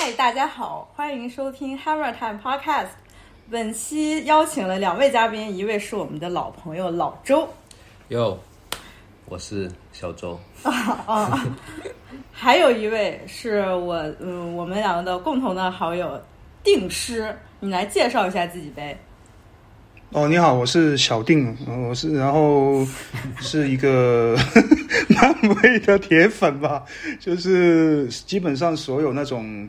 嗨，大家好，欢迎收听 Hammer Time Podcast。本期邀请了两位嘉宾，一位是我们的老朋友老周，哟，我是小周。啊 啊，还有一位是我，嗯，我们两个的共同的好友定师，你来介绍一下自己呗。哦，你好，我是小定，我是然后是一个 漫威的铁粉吧，就是基本上所有那种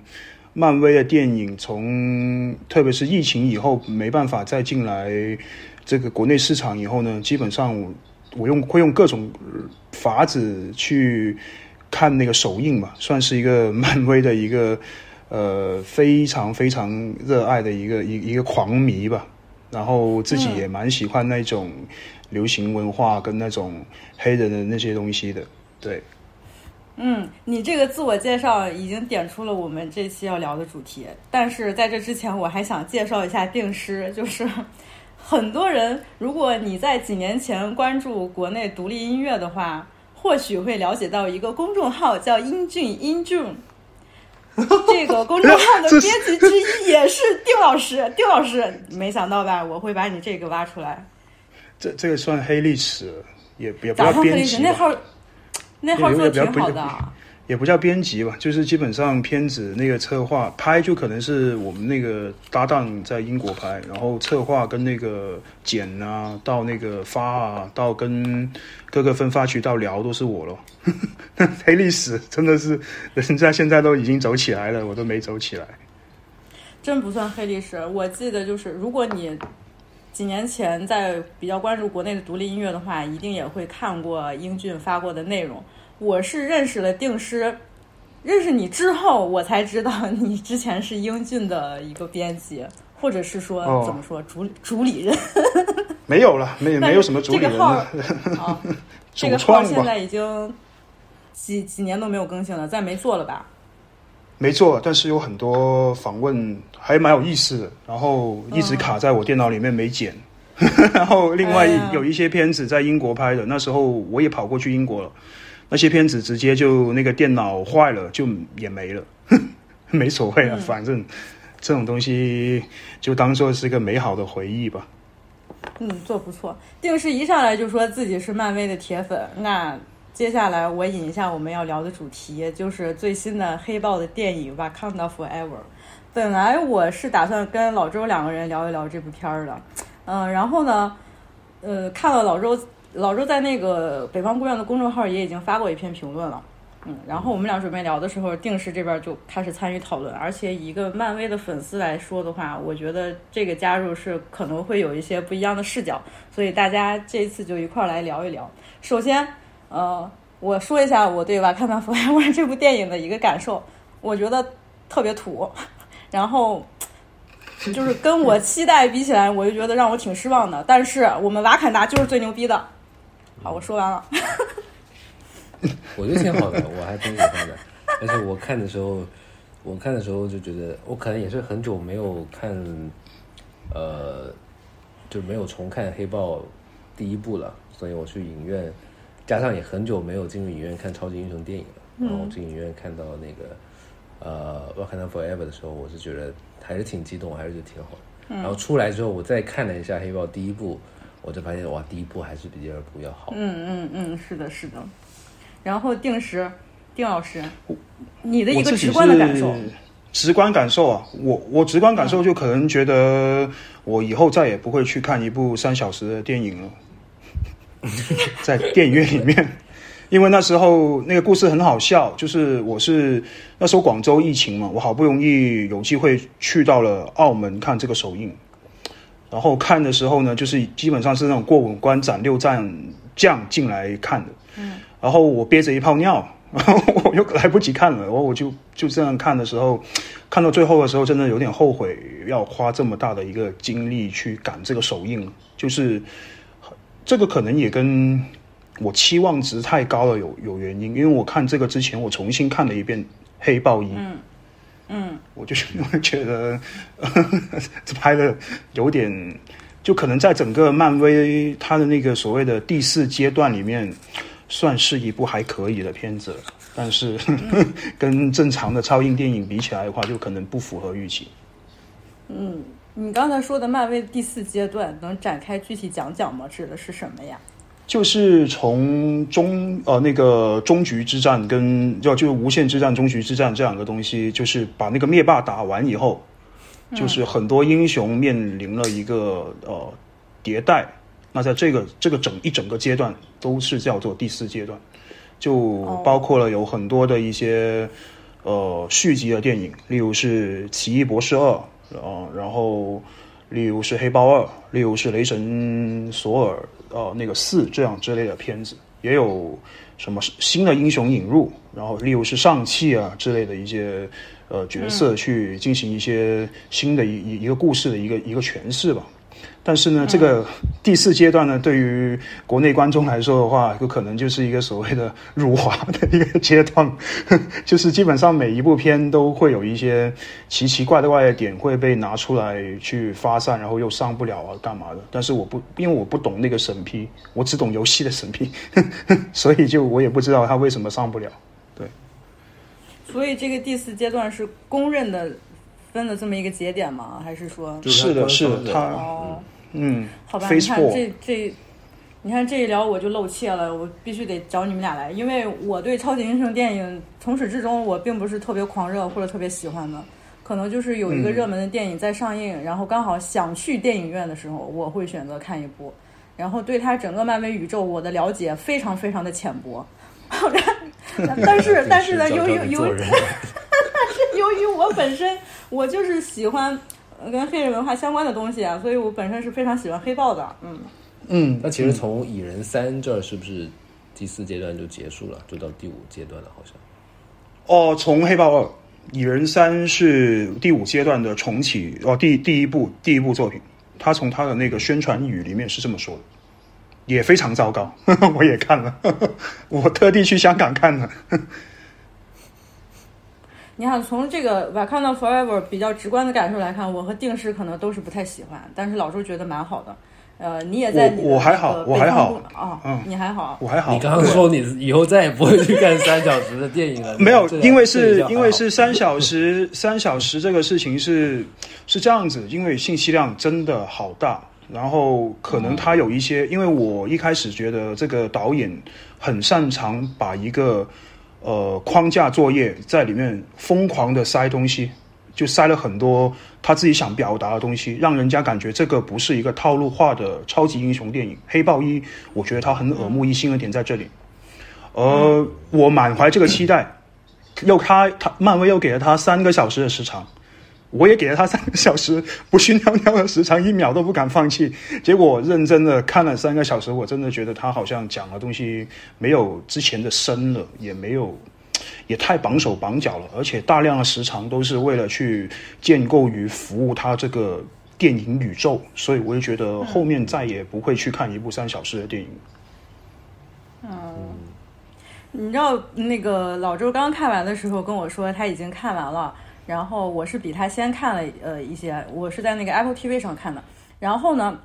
漫威的电影，从特别是疫情以后没办法再进来这个国内市场以后呢，基本上我用会用各种法子去看那个首映嘛，算是一个漫威的一个呃非常非常热爱的一个一一个狂迷吧。然后自己也蛮喜欢那种流行文化跟那种黑人的那些东西的，对。嗯，你这个自我介绍已经点出了我们这期要聊的主题，但是在这之前，我还想介绍一下定师，就是很多人，如果你在几年前关注国内独立音乐的话，或许会了解到一个公众号叫英俊英俊。这个公众号的编辑之一也是丁老师，丁老师，没想到吧？我会把你这个挖出来。这这个算黑历史，也也不要编辑。那号那号做的挺好的。也不叫编辑吧，就是基本上片子那个策划拍就可能是我们那个搭档在英国拍，然后策划跟那个剪啊，到那个发啊，到跟各个分发渠道聊都是我咯。黑历史真的是人家现在都已经走起来了，我都没走起来。真不算黑历史，我记得就是如果你几年前在比较关注国内的独立音乐的话，一定也会看过英俊发过的内容。我是认识了定师，认识你之后，我才知道你之前是英俊的一个编辑，或者是说怎么说主主理人？没有了，没没有什么主理人了。这个号 现在已经几几年都没有更新了，再没做了吧？没做，但是有很多访问还蛮有意思的，然后一直卡在我电脑里面没剪。然后另外有一些片子在英国拍的，那时候我也跑过去英国了。那些片子直接就那个电脑坏了就也没了，没所谓了，反正这种东西就当做是个美好的回忆吧。嗯，做不错。定是一上来就说自己是漫威的铁粉，那接下来我引一下我们要聊的主题，就是最新的黑豹的电影《Wakanda Forever》。本来我是打算跟老周两个人聊一聊这部片儿的，嗯，然后呢，呃，看了老周。老周在那个北方姑娘的公众号也已经发过一篇评论了，嗯，然后我们俩准备聊的时候，定时这边就开始参与讨论，而且一个漫威的粉丝来说的话，我觉得这个加入是可能会有一些不一样的视角，所以大家这一次就一块儿来聊一聊。首先，呃，我说一下我对《瓦坎达福尔摩》这部电影的一个感受，我觉得特别土，然后。就是跟我期待比起来，我就觉得让我挺失望的。但是我们瓦坎达就是最牛逼的。好，我说完了。我觉得挺好的，我还挺喜欢的。而且我看的时候，我看的时候就觉得，我可能也是很久没有看，呃，就没有重看《黑豹》第一部了。所以我去影院，加上也很久没有进入影院看超级英雄电影了。然后进影院看到那个呃《Wakanda Forever》的时候，我是觉得还是挺激动，还是觉得挺好的。然后出来之后，我再看了一下《黑豹》第一部。我就发现哇，第一部还是比第二部要好。嗯嗯嗯，是的，是的。然后定时，丁老师，你的一个直观的感受，直观感受啊，我我直观感受就可能觉得我以后再也不会去看一部三小时的电影了，在电影院里面，因为那时候那个故事很好笑，就是我是那时候广州疫情嘛，我好不容易有机会去到了澳门看这个首映。然后看的时候呢，就是基本上是那种过五关斩六将将进来看的。嗯。然后我憋着一泡尿，然后我又来不及看了，然后我就就这样看的时候，看到最后的时候，真的有点后悔要花这么大的一个精力去赶这个首映。就是这个可能也跟我期望值太高了有有原因，因为我看这个之前，我重新看了一遍《黑豹一》。嗯。嗯，我就是觉得这 拍的有点，就可能在整个漫威它的那个所谓的第四阶段里面，算是一部还可以的片子。但是 跟正常的超英电影比起来的话，就可能不符合预期。嗯，你刚才说的漫威第四阶段，能展开具体讲讲吗？指的是什么呀？就是从终呃那个终局之战跟叫就是无限之战、终局之战这两个东西，就是把那个灭霸打完以后，就是很多英雄面临了一个呃迭代。那在这个这个整一整个阶段都是叫做第四阶段，就包括了有很多的一些呃续集的电影，例如是《奇异博士二》啊，然后例如是《黑豹二》，例如是《雷神索尔》呃那个四这样之类的片子，也有什么新的英雄引入，然后例如是上汽啊之类的一些呃角色去进行一些新的一一一个故事的一个一个诠释吧。但是呢，这个第四阶段呢，对于国内观众来说的话，有可能就是一个所谓的辱华的一个阶段，就是基本上每一部片都会有一些奇奇怪怪的点会被拿出来去发散，然后又上不了啊，干嘛的？但是我不，因为我不懂那个审批，我只懂游戏的审批，所以就我也不知道他为什么上不了。对，所以这个第四阶段是公认的。分了这么一个节点吗？还是说？是的，是的，他哦，嗯，好吧，你看这这，你看这一聊我就露怯了，我必须得找你们俩来，因为我对超级英雄电影从始至终我并不是特别狂热或者特别喜欢的，可能就是有一个热门的电影在上映，然后刚好想去电影院的时候，我会选择看一部，然后对他整个漫威宇宙我的了解非常非常的浅薄，但是但是呢，由于由 但是由于我本身。我就是喜欢跟黑人文化相关的东西啊，所以我本身是非常喜欢黑豹的。嗯嗯，那其实从蚁人三这儿是不是第四阶段就结束了，就到第五阶段了？好像哦，从黑豹二，蚁人三是第五阶段的重启哦，第第一部第一部作品，他从他的那个宣传语里面是这么说的，也非常糟糕，我也看了，我特地去香港看了。你看，从这个《Wakanda Forever》比较直观的感受来看，我和定时可能都是不太喜欢，但是老周觉得蛮好的。呃，你也在我还好，我还好啊，嗯，你还好，我还好。你刚刚说你以后再也不会去看三小时的电影了？没有，因为是因为是三小时，三小时这个事情是是这样子，因为信息量真的好大，然后可能他有一些，因为我一开始觉得这个导演很擅长把一个。呃，框架作业在里面疯狂的塞东西，就塞了很多他自己想表达的东西，让人家感觉这个不是一个套路化的超级英雄电影。黑豹一，我觉得他很耳目一新的点在这里，呃我满怀这个期待，又开他漫威又给了他三个小时的时长。我也给了他三个小时不去尿尿的时长，一秒都不敢放弃。结果认真的看了三个小时，我真的觉得他好像讲的东西没有之前的深了，也没有，也太绑手绑脚了。而且大量的时长都是为了去建构与服务他这个电影宇宙，所以我就觉得后面再也不会去看一部三小时的电影。嗯，你知道那个老周刚看完的时候跟我说他已经看完了。然后我是比他先看了呃一些，我是在那个 Apple TV 上看的。然后呢，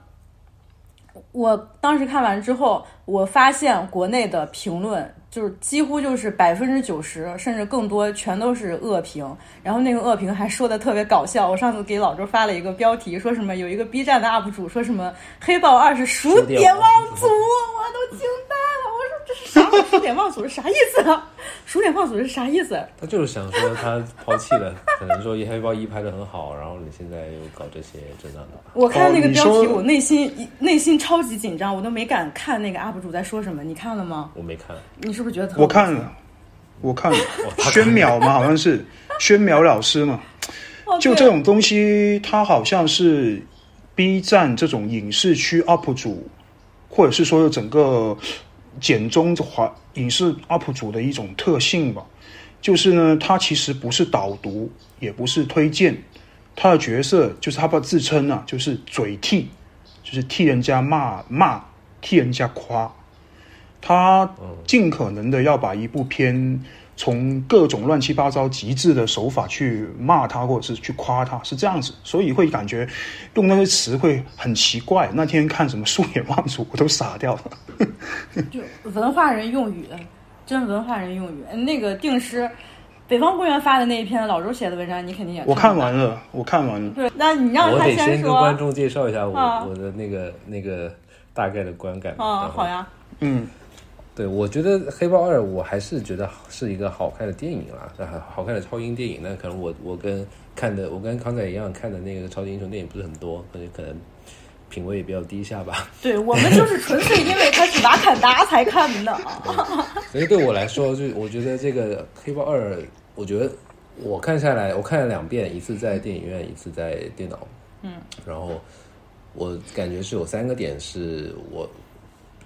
我当时看完之后，我发现国内的评论就是几乎就是百分之九十甚至更多全都是恶评。然后那个恶评还说的特别搞笑。我上次给老周发了一个标题，说什么有一个 B 站的 UP 主说什么黑豹二是数典忘祖，我都惊呆了。啥？数典忘祖是啥意思？数典忘祖是啥意思？他就是想说他抛弃了。可能说《黑豹一》拍的很好，然后你现在又搞这些这样的。我看那个标题，我内心内心超级紧张，我都没敢看那个 UP 主在说什么。你看了吗？我没看。你是不是觉得？我看了，我看了。宣淼嘛，好像是宣淼老师嘛。就这种东西，他好像是 B 站这种影视区 UP 主，或者是说整个简中华影视 UP 主的一种特性吧。就是呢，他其实不是导读，也不是推荐，他的角色就是他把自称啊，就是嘴替，就是替人家骂骂，替人家夸，他尽可能的要把一部片从各种乱七八糟极致的手法去骂他，或者是去夸他，是这样子，所以会感觉用那些词会很奇怪。那天看什么“素颜忘祖”，我都傻掉了。就文化人用语。真文化人用语。呃那个定师，北方公园发的那一篇老周写的文章，你肯定也我看完。了，我看完了。对，那你让我他得先跟说观众介绍一下我、啊我的那个那个大概的观感。啊，好呀，嗯，对，我觉得《黑豹二》我还是觉得是一个好看的电影啦，那好好看的超英电影。那可能我我跟看的我跟康仔一样看的那个超级英雄电影不是很多，所以可能品味也比较低下吧。对我们就是纯粹因为他是瓦坎达才看的啊。所以对我来说，就我觉得这个《黑豹二》，我觉得我看下来，我看了两遍，一次在电影院，一次在电脑。嗯，然后我感觉是有三个点是我，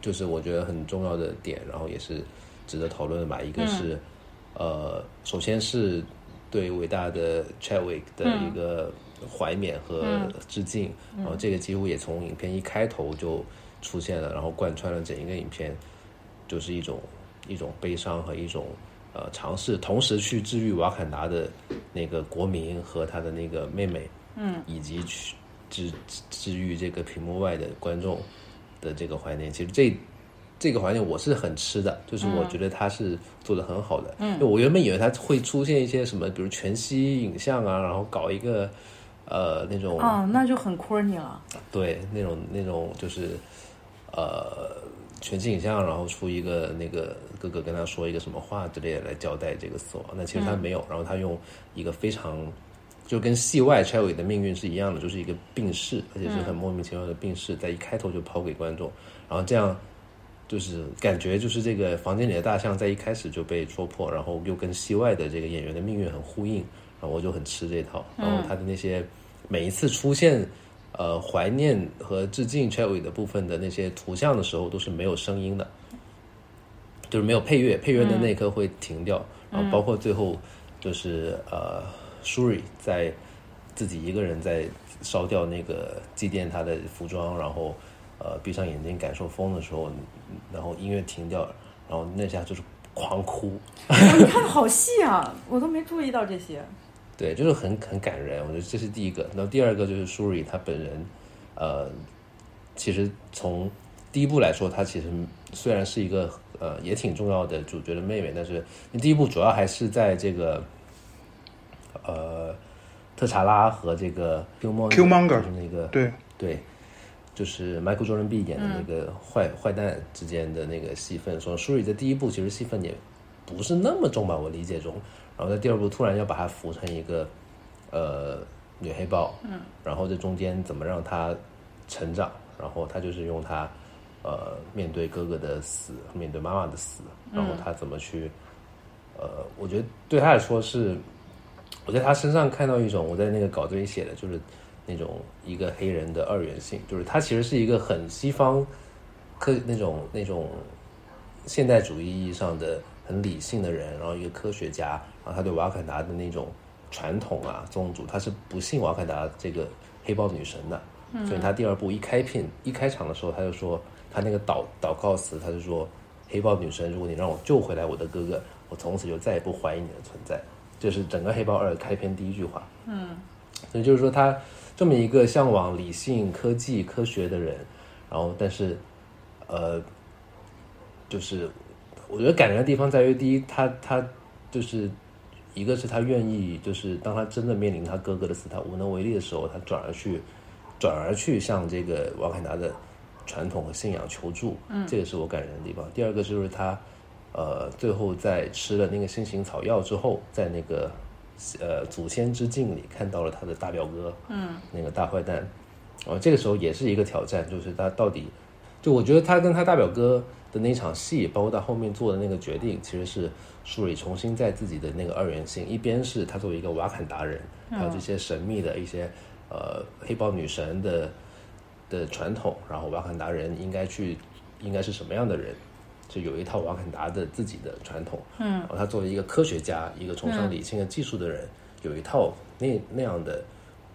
就是我觉得很重要的点，然后也是值得讨论的吧。一个是，呃，首先是对伟大的 Chadwick 的一个怀缅和致敬，然后这个几乎也从影片一开头就出现了，然后贯穿了整一个影片，就是一种一种悲伤和一种呃尝试，同时去治愈瓦坎达的那个国民和他的那个妹妹，嗯，以及去治治治愈这个屏幕外的观众的这个怀念。其实这这个怀念我是很吃的，就是我觉得他是做的很好的。嗯，我原本以为他会出现一些什么，比如全息影像啊，然后搞一个呃那种啊，那就很 corny 了。对，那种那种就是，呃，全息影像，然后出一个那个哥哥跟他说一个什么话之类的来交代这个死亡。那其实他没有，然后他用一个非常就跟戏外 c h a w i 的命运是一样的，就是一个病逝，而且是很莫名其妙的病逝，在一开头就抛给观众，然后这样。就是感觉就是这个房间里的大象在一开始就被戳破，然后又跟戏外的这个演员的命运很呼应，然后我就很吃这套。然后他的那些每一次出现呃怀念和致敬 c h a w i 的部分的那些图像的时候，都是没有声音的，就是没有配乐，配乐的那一刻会停掉。然后包括最后就是呃 Shuri 在自己一个人在烧掉那个祭奠他的服装，然后。呃，闭上眼睛感受风的时候，然后音乐停掉，然后那下就是狂哭。哦你看的好细啊，我都没注意到这些。对，就是很很感人。我觉得这是第一个。然后第二个就是舒瑞他本人，呃，其实从第一部来说，他其实虽然是一个呃也挺重要的主角的妹妹，但是第一部主要还是在这个呃特查拉和这个 Qmonger 就是那个对对，就是 Michael Jordan B 演的那个坏、坏蛋之间的那个戏份。说舒瑞在第一部其实戏份也不是那么重吧，我理解中。然后在第二部突然要把她扶成一个呃女黑豹，嗯，然后这中间怎么让他成长？然后他就是用他呃面对哥哥的死，面对妈妈的死，然后他怎么去呃，我觉得对他来说是，我在他身上看到一种我在那个稿子里写的就是。那种一个黑人的二元性，就是他其实是一个很西方科那种那种现代主义意义上的很理性的人，然后一个科学家，然后他对瓦坎达的那种传统啊宗主，他是不信瓦坎达这个黑豹女神的，所以他第二部一开片一开场的时候，他就说他那个祷祷告词，他就说黑豹女神，如果你让我救回来我的哥哥，我从此就再也不怀疑你的存在，这是整个黑豹二开篇第一句话。嗯，所以就是说他。这么一个向往理性、科技、科学的人，然后但是，呃，就是我觉得感人的地方在于，第一，他他就是一个是他愿意，就是当他真的面临他哥哥的死，他无能为力的时候，他转而去转而去向这个瓦坎达的传统和信仰求助，嗯，这个是我感人的地方。第二个就是他呃，最后在吃了那个新型草药之后，在那个。呃，祖先之境里看到了他的大表哥，嗯，那个大坏蛋，然后这个时候也是一个挑战，就是他到底，就我觉得他跟他大表哥的那场戏，包括他后面做的那个决定，其实是梳理重新在自己的那个二元性，一边是他作为一个瓦坎达人，还有这些神秘的一些呃黑豹女神的的传统，然后瓦坎达人应该去应该是什么样的人。就有一套瓦坎达的自己的传统，嗯，然后他作为一个科学家，一个崇尚理性的技术的人，有一套那那样的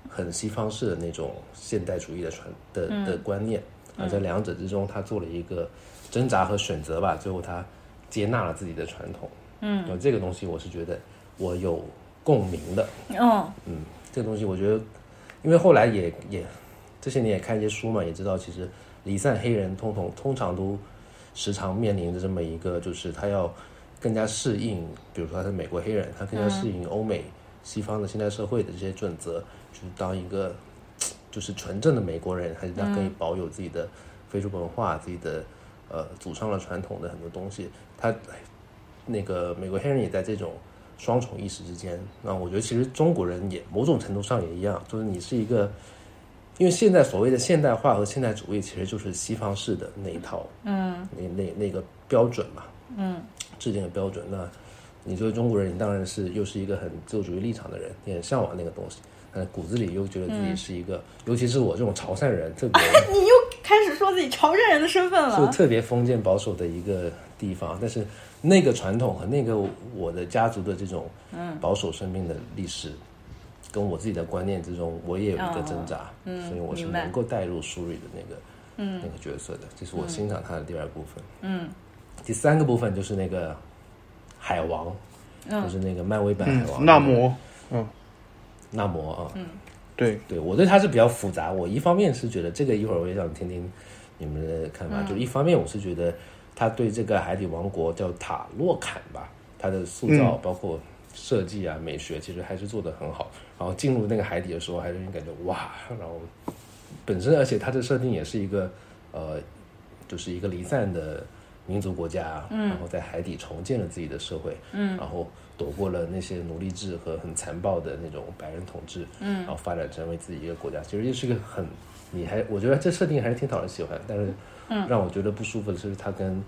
很西方式的那种现代主义的传的的观念，啊，在两者之中，他做了一个挣扎和选择吧，最后他接纳了自己的传统，嗯，然后这个东西我是觉得我有共鸣的，嗯嗯，这个东西我觉得，因为后来也也这些年也看一些书嘛，也知道其实离散黑人通通通常都。时常面临着这么一个，就是他要更加适应，比如说他是美国黑人，他更加适应欧美西方的现代社会的这些准则，就是当一个就是纯正的美国人，还是他可以保有自己的非洲文化、自己的呃祖上的传统的很多东西。他那个美国黑人也在这种双重意识之间。那我觉得其实中国人也某种程度上也一样，就是你是一个。因为现在所谓的现代化和现代主义，其实就是西方式的那一套，嗯，那那那个标准嘛，嗯，制定的标准。那你作为中国人，你当然是又是一个很自由主义立场的人，你很向往那个东西，但骨子里又觉得自己是一个，尤其是我这种潮汕人，特别你又开始说自己潮汕人的身份了，就特别封建保守的一个地方。但是那个传统和那个我的家族的这种保守生命的历史。跟我自己的观念之中，我也有一个挣扎，所以我是能够带入苏瑞的那个那个角色的，这是我欣赏他的第二部分。嗯，第三个部分就是那个海王，就是那个漫威版海王。纳摩，嗯，纳摩啊，嗯，对。对，我对他是比较复杂。我一方面是觉得这个一会儿我也想听听你们的看法，就一方面我是觉得他对这个海底王国叫塔洛坎吧，他的塑造包括。设计啊，美学其实还是做的很好。然后进入那个海底的时候，还是感觉哇，然后本身，而且它的设定也是一个呃，就是一个离散的民族国家，然后在海底重建了自己的社会，嗯，然后躲过了那些奴隶制和很残暴的那种白人统治，嗯，然后发展成为自己一个国家。其实也是一个很，你还我觉得这设定还是挺讨人喜欢，但是让我觉得不舒服的是，他跟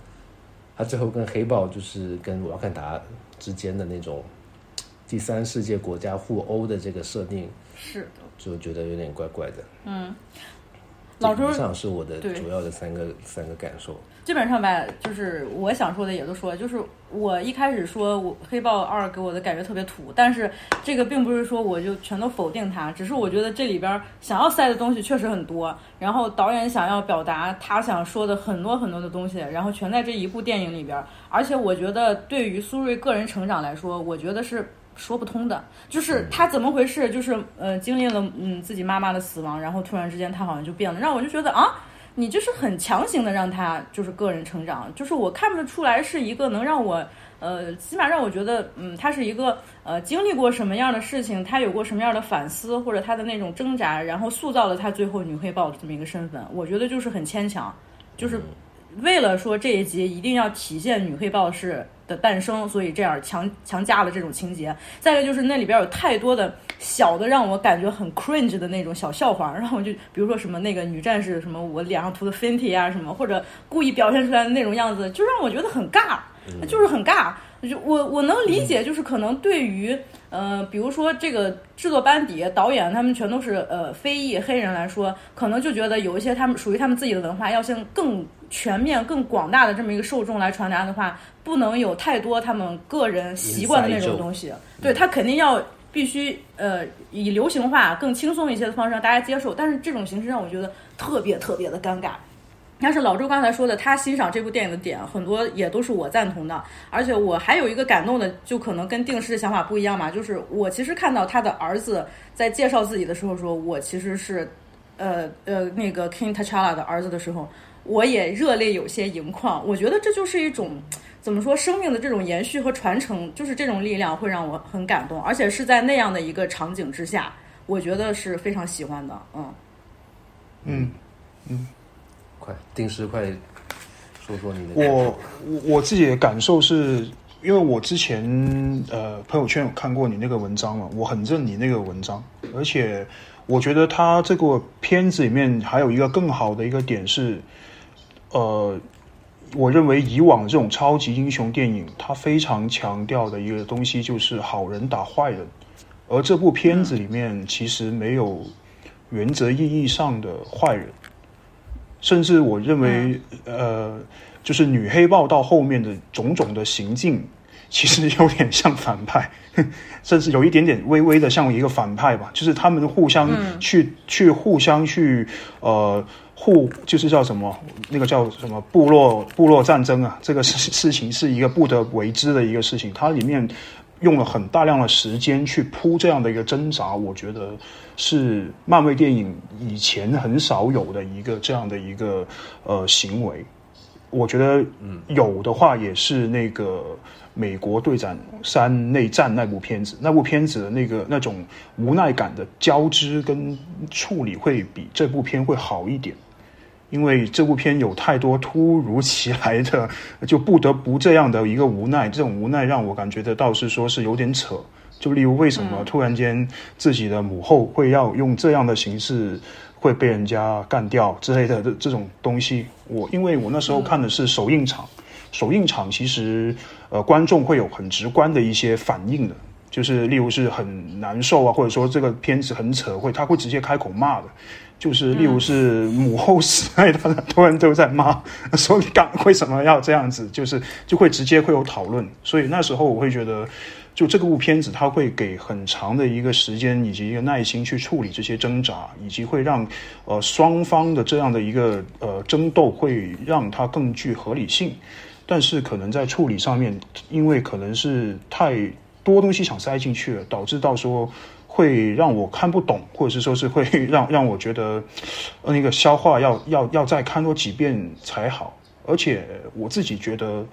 他最后跟黑豹就是跟瓦坎达之间的那种。第三世界国家互殴的这个设定是的，就觉得有点怪怪的。嗯，老周上是我的主要的三个三个感受。基本上吧，就是我想说的也都说了，就是我一开始说我黑豹二给我的感觉特别土，但是这个并不是说我就全都否定它，只是我觉得这里边想要塞的东西确实很多，然后导演想要表达他想说的很多很多的东西，然后全在这一部电影里边。而且我觉得对于苏瑞个人成长来说，我觉得是。说不通的，就是他怎么回事？就是呃，经历了嗯自己妈妈的死亡，然后突然之间他好像就变了，让我就觉得啊，你就是很强行的让他就是个人成长，就是我看不出来是一个能让我呃，起码让我觉得嗯，他是一个呃经历过什么样的事情，他有过什么样的反思，或者他的那种挣扎，然后塑造了他最后女黑豹的这么一个身份。我觉得就是很牵强，就是为了说这一集一定要体现女黑豹是。的诞生，所以这样强强加了这种情节。再一个就是那里边有太多的小的让我感觉很 cringe 的那种小笑话，然后就比如说什么那个女战士什么我脸上涂的 Fenty 啊什么，或者故意表现出来的那种样子，就让我觉得很尬，就是很尬。就我我能理解，就是可能对于呃，比如说这个制作班底、导演他们全都是呃非裔黑人来说，可能就觉得有一些他们属于他们自己的文化，要向更全面、更广大的这么一个受众来传达的话，不能有太多他们个人习惯的那种东西。对他肯定要必须呃以流行化、更轻松一些的方式让大家接受，但是这种形式让我觉得特别特别的尴尬。但是老周刚才说的，他欣赏这部电影的点很多也都是我赞同的，而且我还有一个感动的，就可能跟定时的想法不一样嘛，就是我其实看到他的儿子在介绍自己的时候说，我其实是，呃呃那个 King T'Challa 的儿子的时候，我也热泪有些盈眶。我觉得这就是一种怎么说生命的这种延续和传承，就是这种力量会让我很感动，而且是在那样的一个场景之下，我觉得是非常喜欢的，嗯嗯嗯。快，定时快说说你的。我我我自己的感受是，因为我之前呃朋友圈有看过你那个文章嘛，我很认你那个文章，而且我觉得他这个片子里面还有一个更好的一个点是，呃，我认为以往这种超级英雄电影，它非常强调的一个东西就是好人打坏人，而这部片子里面其实没有原则意义上的坏人。甚至我认为，呃，就是女黑豹到后面的种种的行径，其实有点像反派，甚至有一点点微微的像一个反派吧。就是他们互相去去互相去呃互，就是叫什么那个叫什么部落部落战争啊，这个事事情是一个不得为之的一个事情。它里面用了很大量的时间去铺这样的一个挣扎，我觉得。是漫威电影以前很少有的一个这样的一个呃行为，我觉得嗯有的话也是那个美国队长三内战那部片子，那部片子的那个那种无奈感的交织跟处理会比这部片会好一点。因为这部片有太多突如其来的，就不得不这样的一个无奈，这种无奈让我感觉得到是说是有点扯。就例如为什么突然间自己的母后会要用这样的形式会被人家干掉之类的这这种东西，我因为我那时候看的是首映场，首映场其实呃观众会有很直观的一些反应的，就是例如是很难受啊，或者说这个片子很扯，会他会直接开口骂的。就是例如是母后死爱，他很多人都在骂，说你干为什么要这样子？就是就会直接会有讨论。所以那时候我会觉得，就这个部片子，它会给很长的一个时间以及一个耐心去处理这些挣扎，以及会让呃双方的这样的一个呃争斗会让它更具合理性。但是可能在处理上面，因为可能是太多东西想塞进去了，导致到说。会让我看不懂，或者是说是会让让我觉得，呃，那个消化要要要再看多几遍才好。而且我自己觉得，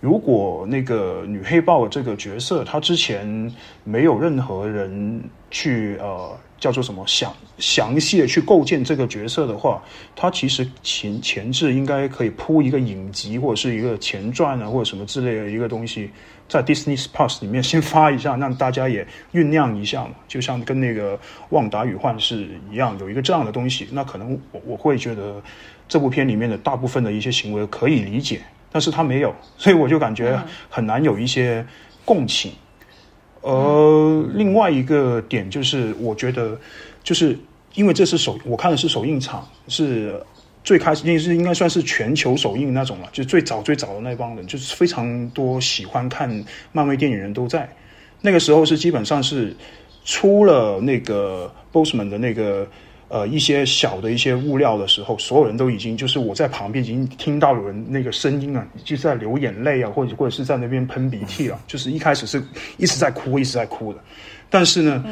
如果那个女黑豹这个角色，她之前没有任何人去呃叫做什么详详细的去构建这个角色的话，他其实前前置应该可以铺一个影集或者是一个前传啊，或者什么之类的一个东西。在 Disney Plus 里面先发一下，让大家也酝酿一下嘛，就像跟那个《旺达与幻视》一样，有一个这样的东西。那可能我我会觉得这部片里面的大部分的一些行为可以理解，但是他没有，所以我就感觉很难有一些共情。而另外一个点就是，我觉得就是因为这是首我看的是首映场是。最开始那是应该算是全球首映那种了，就最早最早的那帮人，就是非常多喜欢看漫威电影人都在。那个时候是基本上是出了那个 bossman 的那个呃一些小的一些物料的时候，所有人都已经就是我在旁边已经听到有人那个声音啊，就是在流眼泪啊，或者或者是在那边喷鼻涕了，就是一开始是一直在哭，一直在哭的。但是呢，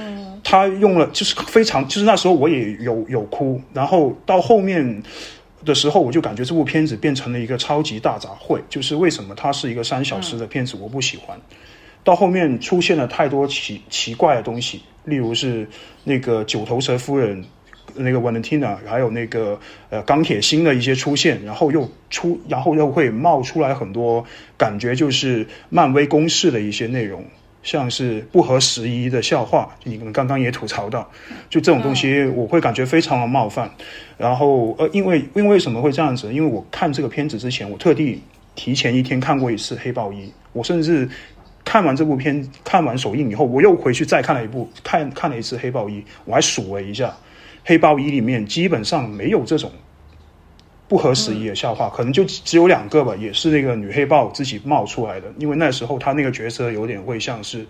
他用了就是非常，就是那时候我也有有哭，然后到后面。的时候，我就感觉这部片子变成了一个超级大杂烩。就是为什么它是一个三小时的片子，我不喜欢。到后面出现了太多奇奇怪的东西，例如是那个九头蛇夫人，那个 Valentina，还有那个呃钢铁心的一些出现，然后又出，然后又会冒出来很多感觉就是漫威公式的一些内容。像是不合时宜的笑话，你们刚刚也吐槽到，就这种东西，我会感觉非常的冒犯。然后，呃，因为因为为什么会这样子？因为我看这个片子之前，我特地提前一天看过一次《黑豹一》，我甚至看完这部片，看完首映以后，我又回去再看了一部，看看了一次《黑豹一》，我还数了一下，《黑豹一》里面基本上没有这种。不合时宜的笑话，可能就只有两个吧，也是那个女黑豹自己冒出来的。因为那时候她那个角色有点会像是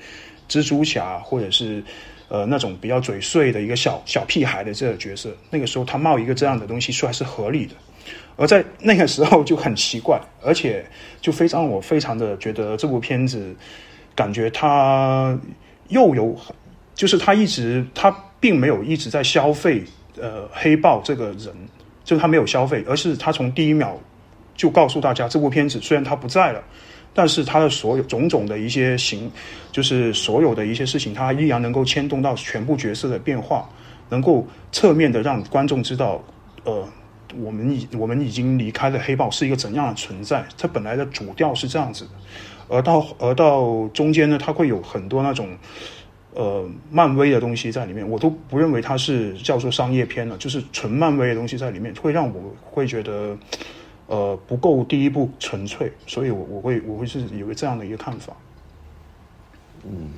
蜘蛛侠，或者是呃那种比较嘴碎的一个小小屁孩的这个角色。那个时候她冒一个这样的东西出来是合理的，而在那个时候就很奇怪，而且就非常我非常的觉得这部片子感觉它又有，就是他一直他并没有一直在消费呃黑豹这个人。就是他没有消费，而是他从第一秒就告诉大家，这部片子虽然他不在了，但是他的所有种种的一些行，就是所有的一些事情，他依然能够牵动到全部角色的变化，能够侧面的让观众知道，呃，我们已我们已经离开了黑豹是一个怎样的存在。它本来的主调是这样子的，而到而到中间呢，它会有很多那种。呃，漫威的东西在里面，我都不认为它是叫做商业片了，就是纯漫威的东西在里面，会让我会觉得，呃，不够第一部纯粹，所以我我会我会是有个这样的一个看法。嗯，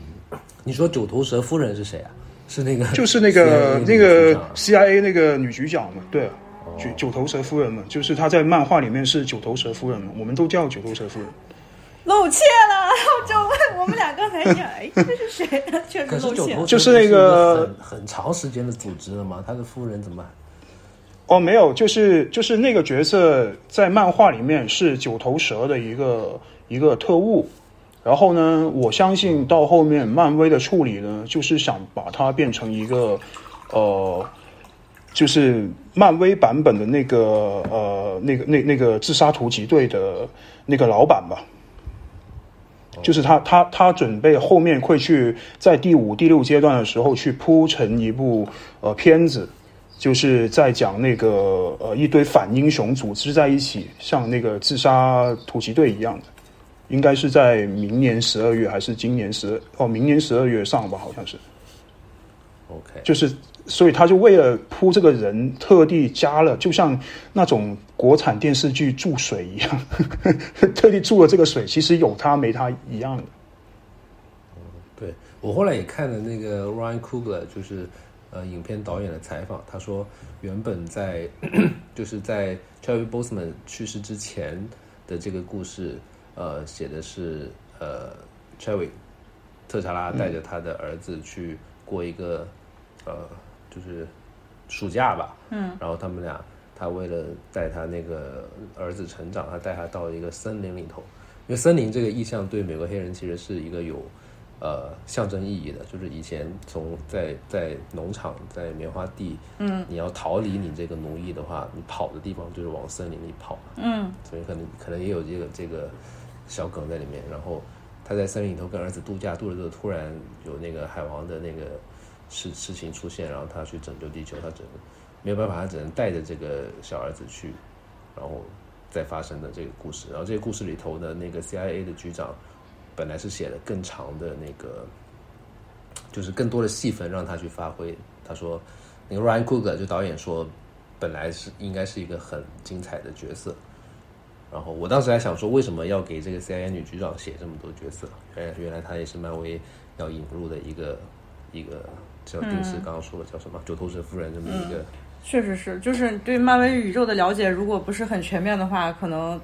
你说九头蛇夫人是谁啊？是那个就是那个那个 CIA 那个女局长嘛？对，九九头蛇夫人嘛，就是她在漫画里面是九头蛇夫人嘛，我们都叫九头蛇夫人。露怯了，就问我们俩刚才讲，哎，这是谁？确实露怯。就是那个很很长时间的组织了嘛，他的夫人怎么？哦，没有，就是就是那个角色在漫画里面是九头蛇的一个一个特务，然后呢，我相信到后面漫威的处理呢，就是想把它变成一个呃就是漫威版本的那个呃那个那那个自杀突击队的那个老板吧。就是他，他，他准备后面会去在第五、第六阶段的时候去铺成一部呃片子，就是在讲那个呃一堆反英雄组织在一起，像那个自杀突击队一样的，应该是在明年十二月还是今年十哦明年十二月上吧，好像是。OK，就是，所以他就为了铺这个人，特地加了，就像那种国产电视剧注水一样，特地注了这个水，其实有他没他一样的。对我后来也看了那个 Ryan Coogler，就是呃影片导演的采访，他说原本在 就是在 Chadwick Boseman 去世之前的这个故事，呃写的是呃 Chadwick 特查拉带着他的儿子去过一个、呃就是暑假吧，嗯，然后他们俩他为了带他那个儿子成长，他带他到一个森林里头，因为森林这个意象对美国黑人其实是一个有呃象征意义的，就是以前从在在农场在棉花地，嗯，你要逃离你这个奴役的话，你跑的地方就是往森林里跑，嗯，所以可能可能也有这个这个小梗在里面。然后他在森林里头跟儿子度假，度着度着突然有那个海王的那个事事情出现，然后他去拯救地球，他只能没有办法，他只能带着这个小儿子去，然后再发生的这个故事。然后这个故事里头的那个 CIA 的局长。本来是写了更长的那个，就是更多的戏份让他去发挥。他说，那个 Ryan Coogler 就导演说，本来是应该是一个很精彩的角色。然后我当时还想说，为什么要给这个 CIA 女局长写这么多角色？原来原来她也是漫威要引入的一个一个叫定时刚刚说的叫什么九头蛇夫人这么一个。确实是，就是对漫威宇宙的了解，如果不是很全面的话，可能。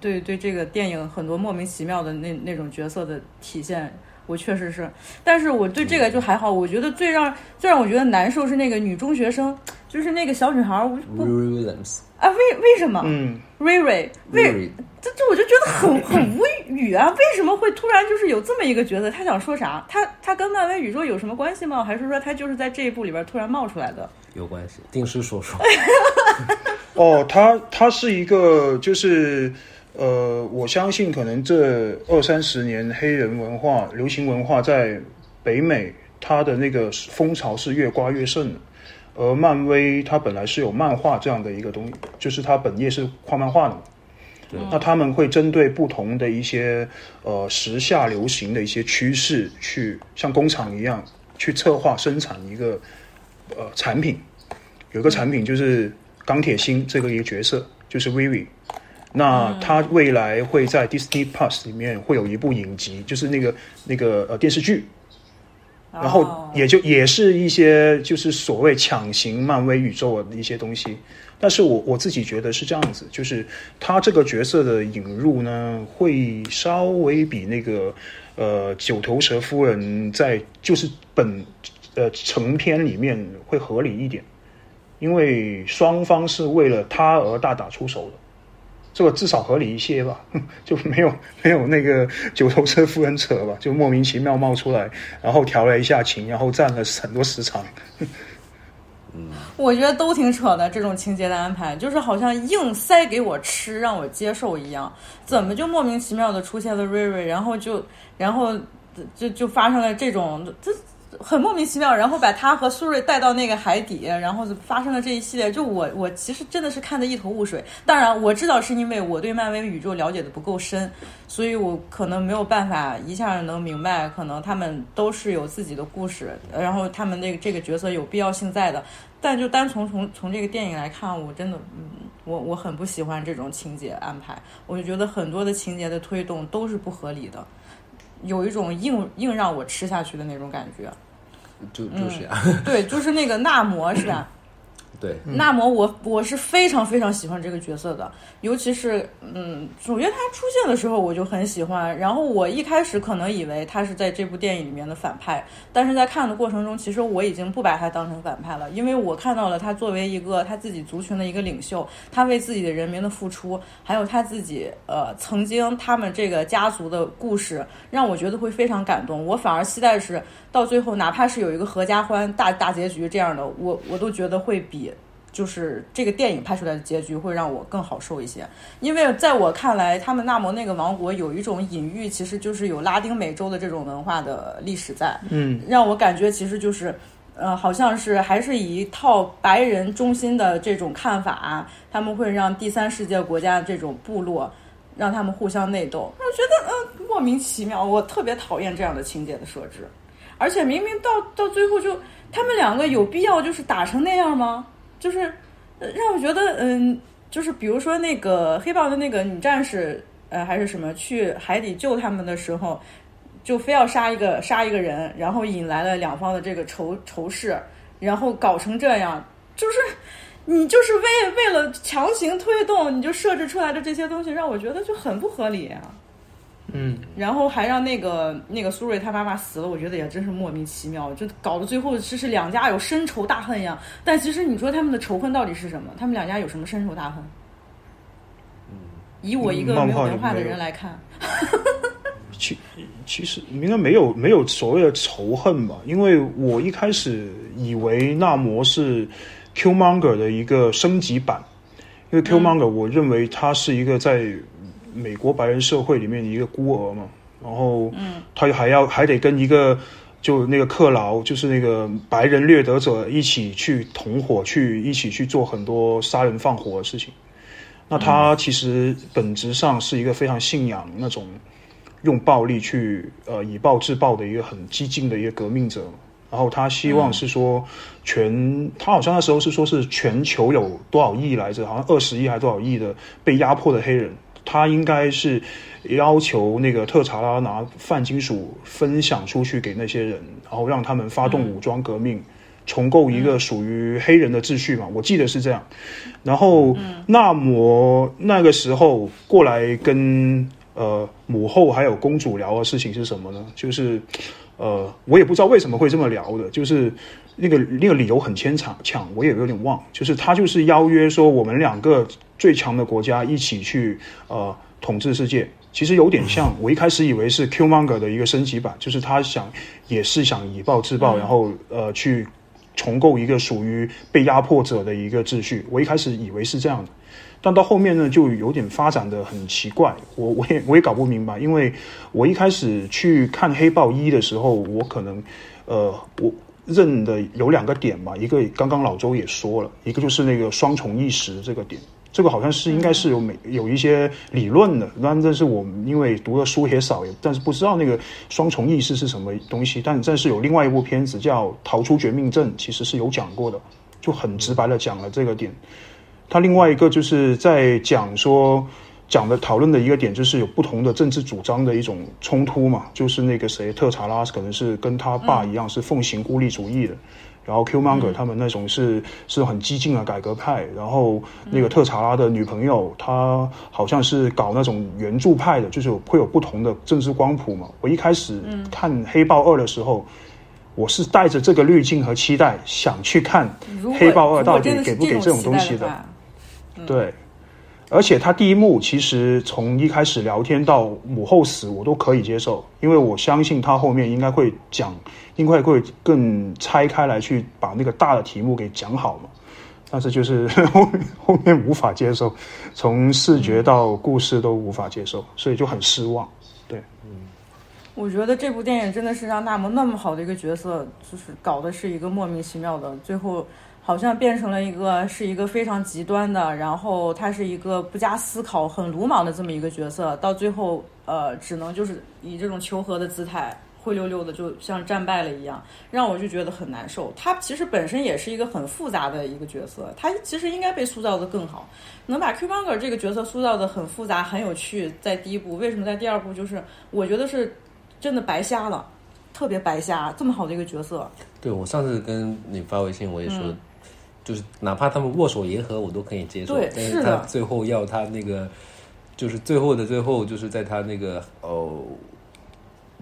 对对，这个电影很多莫名其妙的那那种角色的体现，我确实是，但是我对这个就还好。我觉得最让最让我觉得难受是那个女中学生，就是那个小女孩，我不 Williams 啊，为为什么？嗯，瑞瑞，为这这我就觉得很很无语啊！为什么会突然就是有这么一个角色？他想说啥？他他跟漫威宇宙有什么关系吗？还是说他就是在这一部里边突然冒出来的？有关系，定时说说。哦，他他是一个就是。呃，我相信可能这二三十年黑人文化、流行文化在北美，它的那个风潮是越刮越盛的。而漫威它本来是有漫画这样的一个东西，就是它本业是画漫画的嘛。那他们会针对不同的一些呃时下流行的一些趋势，去像工厂一样去策划生产一个呃产品。有一个产品就是钢铁心这个一个角色，就是 Vivi。那他未来会在 Disney Plus 里面会有一部影集，就是那个那个呃电视剧，然后也就也是一些就是所谓抢行漫威宇宙的一些东西。但是我我自己觉得是这样子，就是他这个角色的引入呢，会稍微比那个呃九头蛇夫人在就是本呃成片里面会合理一点，因为双方是为了他而大打出手的。这个至少合理一些吧，就没有没有那个九头蛇夫人扯吧，就莫名其妙冒出来，然后调了一下情，然后占了很多时长。嗯，我觉得都挺扯的，这种情节的安排，就是好像硬塞给我吃，让我接受一样。怎么就莫名其妙的出现了瑞瑞，然后就然后就就发生了这种这。很莫名其妙，然后把他和苏瑞带到那个海底，然后发生了这一系列。就我，我其实真的是看得一头雾水。当然，我知道是因为我对漫威宇宙了解的不够深，所以我可能没有办法一下能明白，可能他们都是有自己的故事，然后他们那个这个角色有必要性在的。但就单从从从这个电影来看，我真的，嗯，我我很不喜欢这种情节安排。我就觉得很多的情节的推动都是不合理的。有一种硬硬让我吃下去的那种感觉，就就是呀、嗯，对，就是那个纳摩是吧？对，纳摩我我是非常非常喜欢这个角色的，尤其是嗯，主角他出现的时候我就很喜欢。然后我一开始可能以为他是在这部电影里面的反派，但是在看的过程中，其实我已经不把他当成反派了，因为我看到了他作为一个他自己族群的一个领袖，他为自己的人民的付出，还有他自己呃曾经他们这个家族的故事，让我觉得会非常感动。我反而期待是到最后哪怕是有一个合家欢大大结局这样的，我我都觉得会比就是这个电影拍出来的结局会让我更好受一些。因为在我看来，他们纳摩那个王国有一种隐喻，其实就是有拉丁美洲的这种文化的历史在，嗯，让我感觉其实就是。呃，好像是还是以一套白人中心的这种看法，他们会让第三世界国家这种部落让他们互相内斗，我觉得嗯、莫名其妙，我特别讨厌这样的情节的设置，而且明明到到最后就他们两个有必要就是打成那样吗？就是、让我觉得嗯，就是比如说那个黑豹的那个女战士，呃还是什么去海底救他们的时候。就非要杀一个杀一个人，然后引来了两方的这个仇仇视，然后搞成这样，就是你就是为为了强行推动，你就设置出来的这些东西，让我觉得就很不合理。嗯，然后还让那个那个苏瑞他妈妈死了，我觉得也真是莫名其妙，就搞得最后就是两家有深仇大恨一样。但其实你说他们的仇恨到底是什么？他们两家有什么深仇大恨？以我一个没有文化的人来看，其其实应该没有没有所谓的仇恨吧，因为我一开始以为纳摩是 Qmonger 的一个升级版，因为 Qmonger 我认为他是一个在美国白人社会里面的一个孤儿嘛，然后他还要还得跟一个就那个克劳，就是那个白人掠夺者一起去同伙去一起去做很多杀人放火的事情。那他其实本质上是一个非常信仰那种用暴力去呃以暴制暴的一个很激进的一个革命者，然后他希望是说全，他好像那时候是说是全球有多少亿来着，好像二十亿还多少亿的被压迫的黑人，他应该是要求那个特查拉拿泛金属分享出去给那些人，然后让他们发动武装革命。重构一个属于黑人的秩序嘛，我记得是这样。然后纳摩那个时候过来跟呃母后还有公主聊的事情是什么呢？就是呃我也不知道为什么会这么聊的，就是那个那个理由很牵强，抢我也有点忘。就是他就是邀约说我们两个最强的国家一起去呃统治世界。其实有点像我一开始以为是 Qmonger 的一个升级版，就是他想也是想以暴制暴，然后呃去。重构一个属于被压迫者的一个秩序，我一开始以为是这样的，但到后面呢，就有点发展的很奇怪，我我也我也搞不明白，因为我一开始去看黑豹一的时候，我可能呃我认的有两个点吧，一个刚刚老周也说了，一个就是那个双重意识这个点。这个好像是应该是有美有一些理论的，但但是我因为读的书也少，但是不知道那个双重意识是什么东西。但但是有另外一部片子叫《逃出绝命镇》，其实是有讲过的，就很直白的讲了这个点。他另外一个就是在讲说讲的讨论的一个点，就是有不同的政治主张的一种冲突嘛，就是那个谁特查拉可能是跟他爸一样是奉行孤立主义的。然后 Qmonger 他们那种是是很激进的改革派，然后那个特查拉的女朋友，她好像是搞那种援助派的，就是会有不同的政治光谱嘛。我一开始看《黑豹二》的时候，我是带着这个滤镜和期待想去看《黑豹二》到底给不给这种东西的，对。而且他第一幕其实从一开始聊天到母后死，我都可以接受，因为我相信他后面应该会讲，应该会更拆开来去把那个大的题目给讲好嘛。但是就是后 后面无法接受，从视觉到故事都无法接受，所以就很失望。对，嗯，我觉得这部电影真的是让纳摩那么好的一个角色，就是搞的是一个莫名其妙的，最后。好像变成了一个是一个非常极端的，然后他是一个不加思考、很鲁莽的这么一个角色，到最后呃，只能就是以这种求和的姿态，灰溜溜的，就像战败了一样，让我就觉得很难受。他其实本身也是一个很复杂的一个角色，他其实应该被塑造的更好，能把 Q Monger 这个角色塑造的很复杂、很有趣，在第一部，为什么在第二部就是我觉得是真的白瞎了，特别白瞎，这么好的一个角色。对我上次跟你发微信，我也说。就是哪怕他们握手言和，我都可以接受。但是他最后要他那个，就是最后的最后，就是在他那个哦，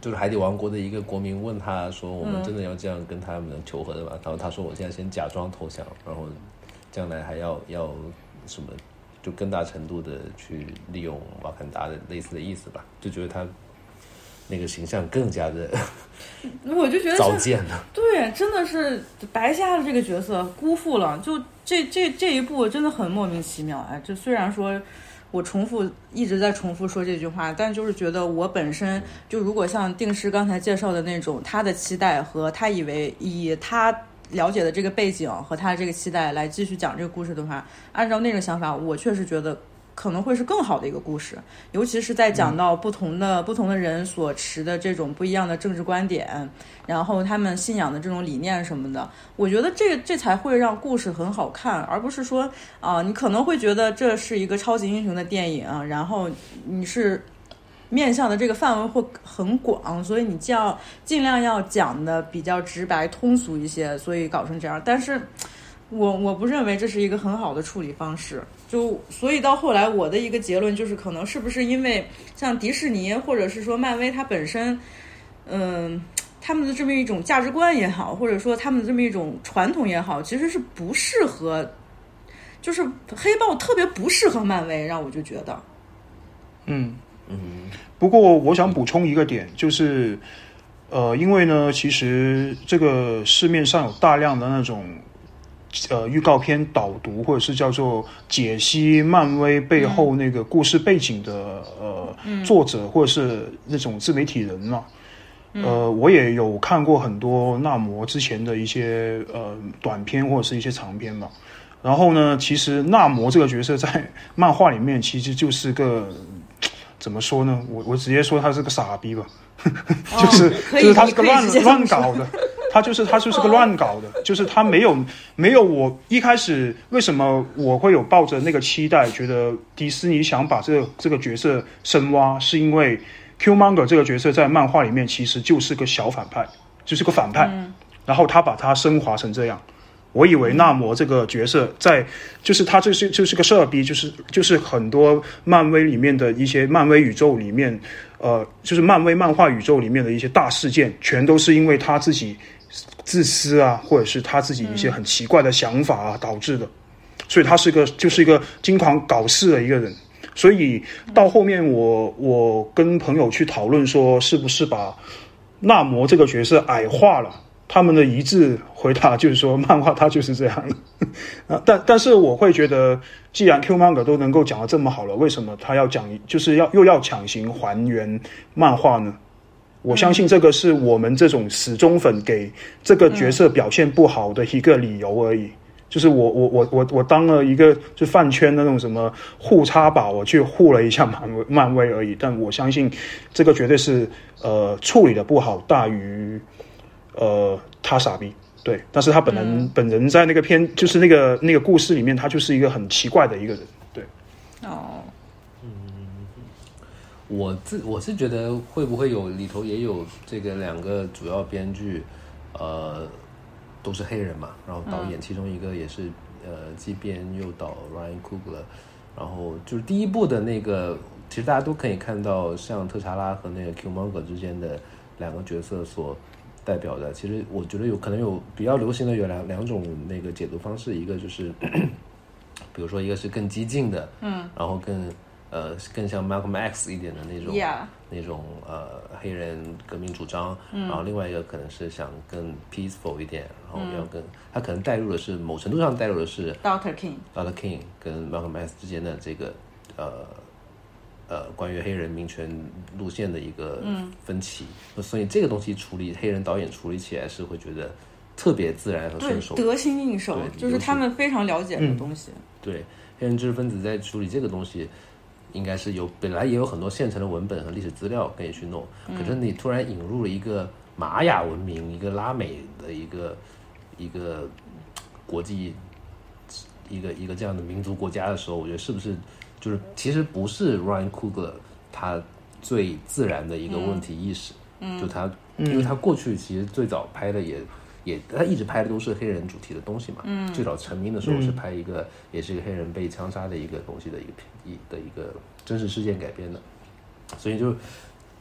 就是海底王国的一个国民问他说：“我们真的要这样跟他们求和的吗？”然后他说：“我现在先假装投降，然后将来还要要什么，就更大程度的去利用瓦坎达的类似的意思吧。”就觉得他那个形象更加的 我就觉得这糟践了。对，真的是白瞎了这个角色，辜负了。就这这这一步真的很莫名其妙。哎，就虽然说我重复一直在重复说这句话，但就是觉得我本身就如果像定师刚才介绍的那种，他的期待和他以为以他了解的这个背景和他的这个期待来继续讲这个故事的话，按照那个想法，我确实觉得。可能会是更好的一个故事，尤其是在讲到不同的、不同的人所持的这种不一样的政治观点，然后他们信仰的这种理念什么的，我觉得这这才会让故事很好看，而不是说啊，你可能会觉得这是一个超级英雄的电影，然后你是面向的这个范围会很广，所以你就要尽量要讲的比较直白、通俗一些，所以搞成这样。但是我我不认为这是一个很好的处理方式。就所以到后来，我的一个结论就是，可能是不是因为像迪士尼或者是说漫威，它本身，嗯，他们的这么一种价值观也好，或者说他们的这么一种传统也好，其实是不适合，就是黑豹特别不适合漫威，让我就觉得，嗯嗯。不过我想补充一个点，就是呃，因为呢，其实这个市面上有大量的那种。呃，预告片导读或者是叫做解析漫威背后那个故事背景的呃作者或者是那种自媒体人嘛，呃，我也有看过很多纳摩之前的一些呃短片或者是一些长片嘛。然后呢，其实纳摩这个角色在 漫画里面其实就是个怎么说呢？我我直接说他是个傻逼吧，就是就是他是个乱乱搞的。他就是他就是个乱搞的，就是他没有没有我一开始为什么我会有抱着那个期待，觉得迪士尼想把这个这个角色深挖，是因为 Q Monger 这个角色在漫画里面其实就是个小反派，就是个反派，然后他把他升华成这样。我以为纳摩这个角色在就是他这是就是个色逼，就是就是很多漫威里面的一些漫威宇宙里面，呃，就是漫威漫画宇宙里面的一些大事件，全都是因为他自己。自私啊，或者是他自己一些很奇怪的想法啊导致的，所以他是个就是一个经常搞事的一个人。所以到后面，我我跟朋友去讨论说，是不是把纳摩这个角色矮化了？他们的一致回答就是说，漫画它就是这样的。啊，但但是我会觉得，既然 Q manga 都能够讲的这么好了，为什么他要讲就是要又要强行还原漫画呢？我相信这个是我们这种死忠粉给这个角色表现不好的一个理由而已。就是我我我我我当了一个就饭圈那种什么互插宝，我去护了一下漫威漫威而已。但我相信这个绝对是呃处理的不好大于呃他傻逼对。但是他本人本人在那个片就是那个那个故事里面，他就是一个很奇怪的一个人对。哦。我自我是觉得会不会有里头也有这个两个主要编剧，呃，都是黑人嘛，然后导演其中一个也是呃既编又导 Ryan Coogler，然后就是第一部的那个，其实大家都可以看到像特查拉和那个 Qmonger 之间的两个角色所代表的，其实我觉得有可能有比较流行的有两两种那个解读方式，一个就是 比如说一个是更激进的，嗯，然后更。呃，更像 Malcolm X 一点的那种，那种呃黑人革命主张，然后另外一个可能是想更 peaceful 一点，然后要更他可能带入的是某程度上带入的是 Doctor King，Doctor King 跟 Malcolm X 之间的这个呃呃关于黑人民权路线的一个分歧，所以这个东西处理黑人导演处理起来是会觉得特别自然和顺手，得心应手，就是他们非常了解的东西。对，黑人知识分子在处理这个东西。应该是有本来也有很多现成的文本和历史资料可以去弄，可是你突然引入了一个玛雅文明，一个拉美的一个一个国际一个一个这样的民族国家的时候，我觉得是不是就是其实不是 Ryan Coogler 他最自然的一个问题意识，就他因为他过去其实最早拍的也。也他一直拍的都是黑人主题的东西嘛，最早成名的时候是拍一个，也是一个黑人被枪杀的一个东西的一个一的一个真实事件改编的，所以就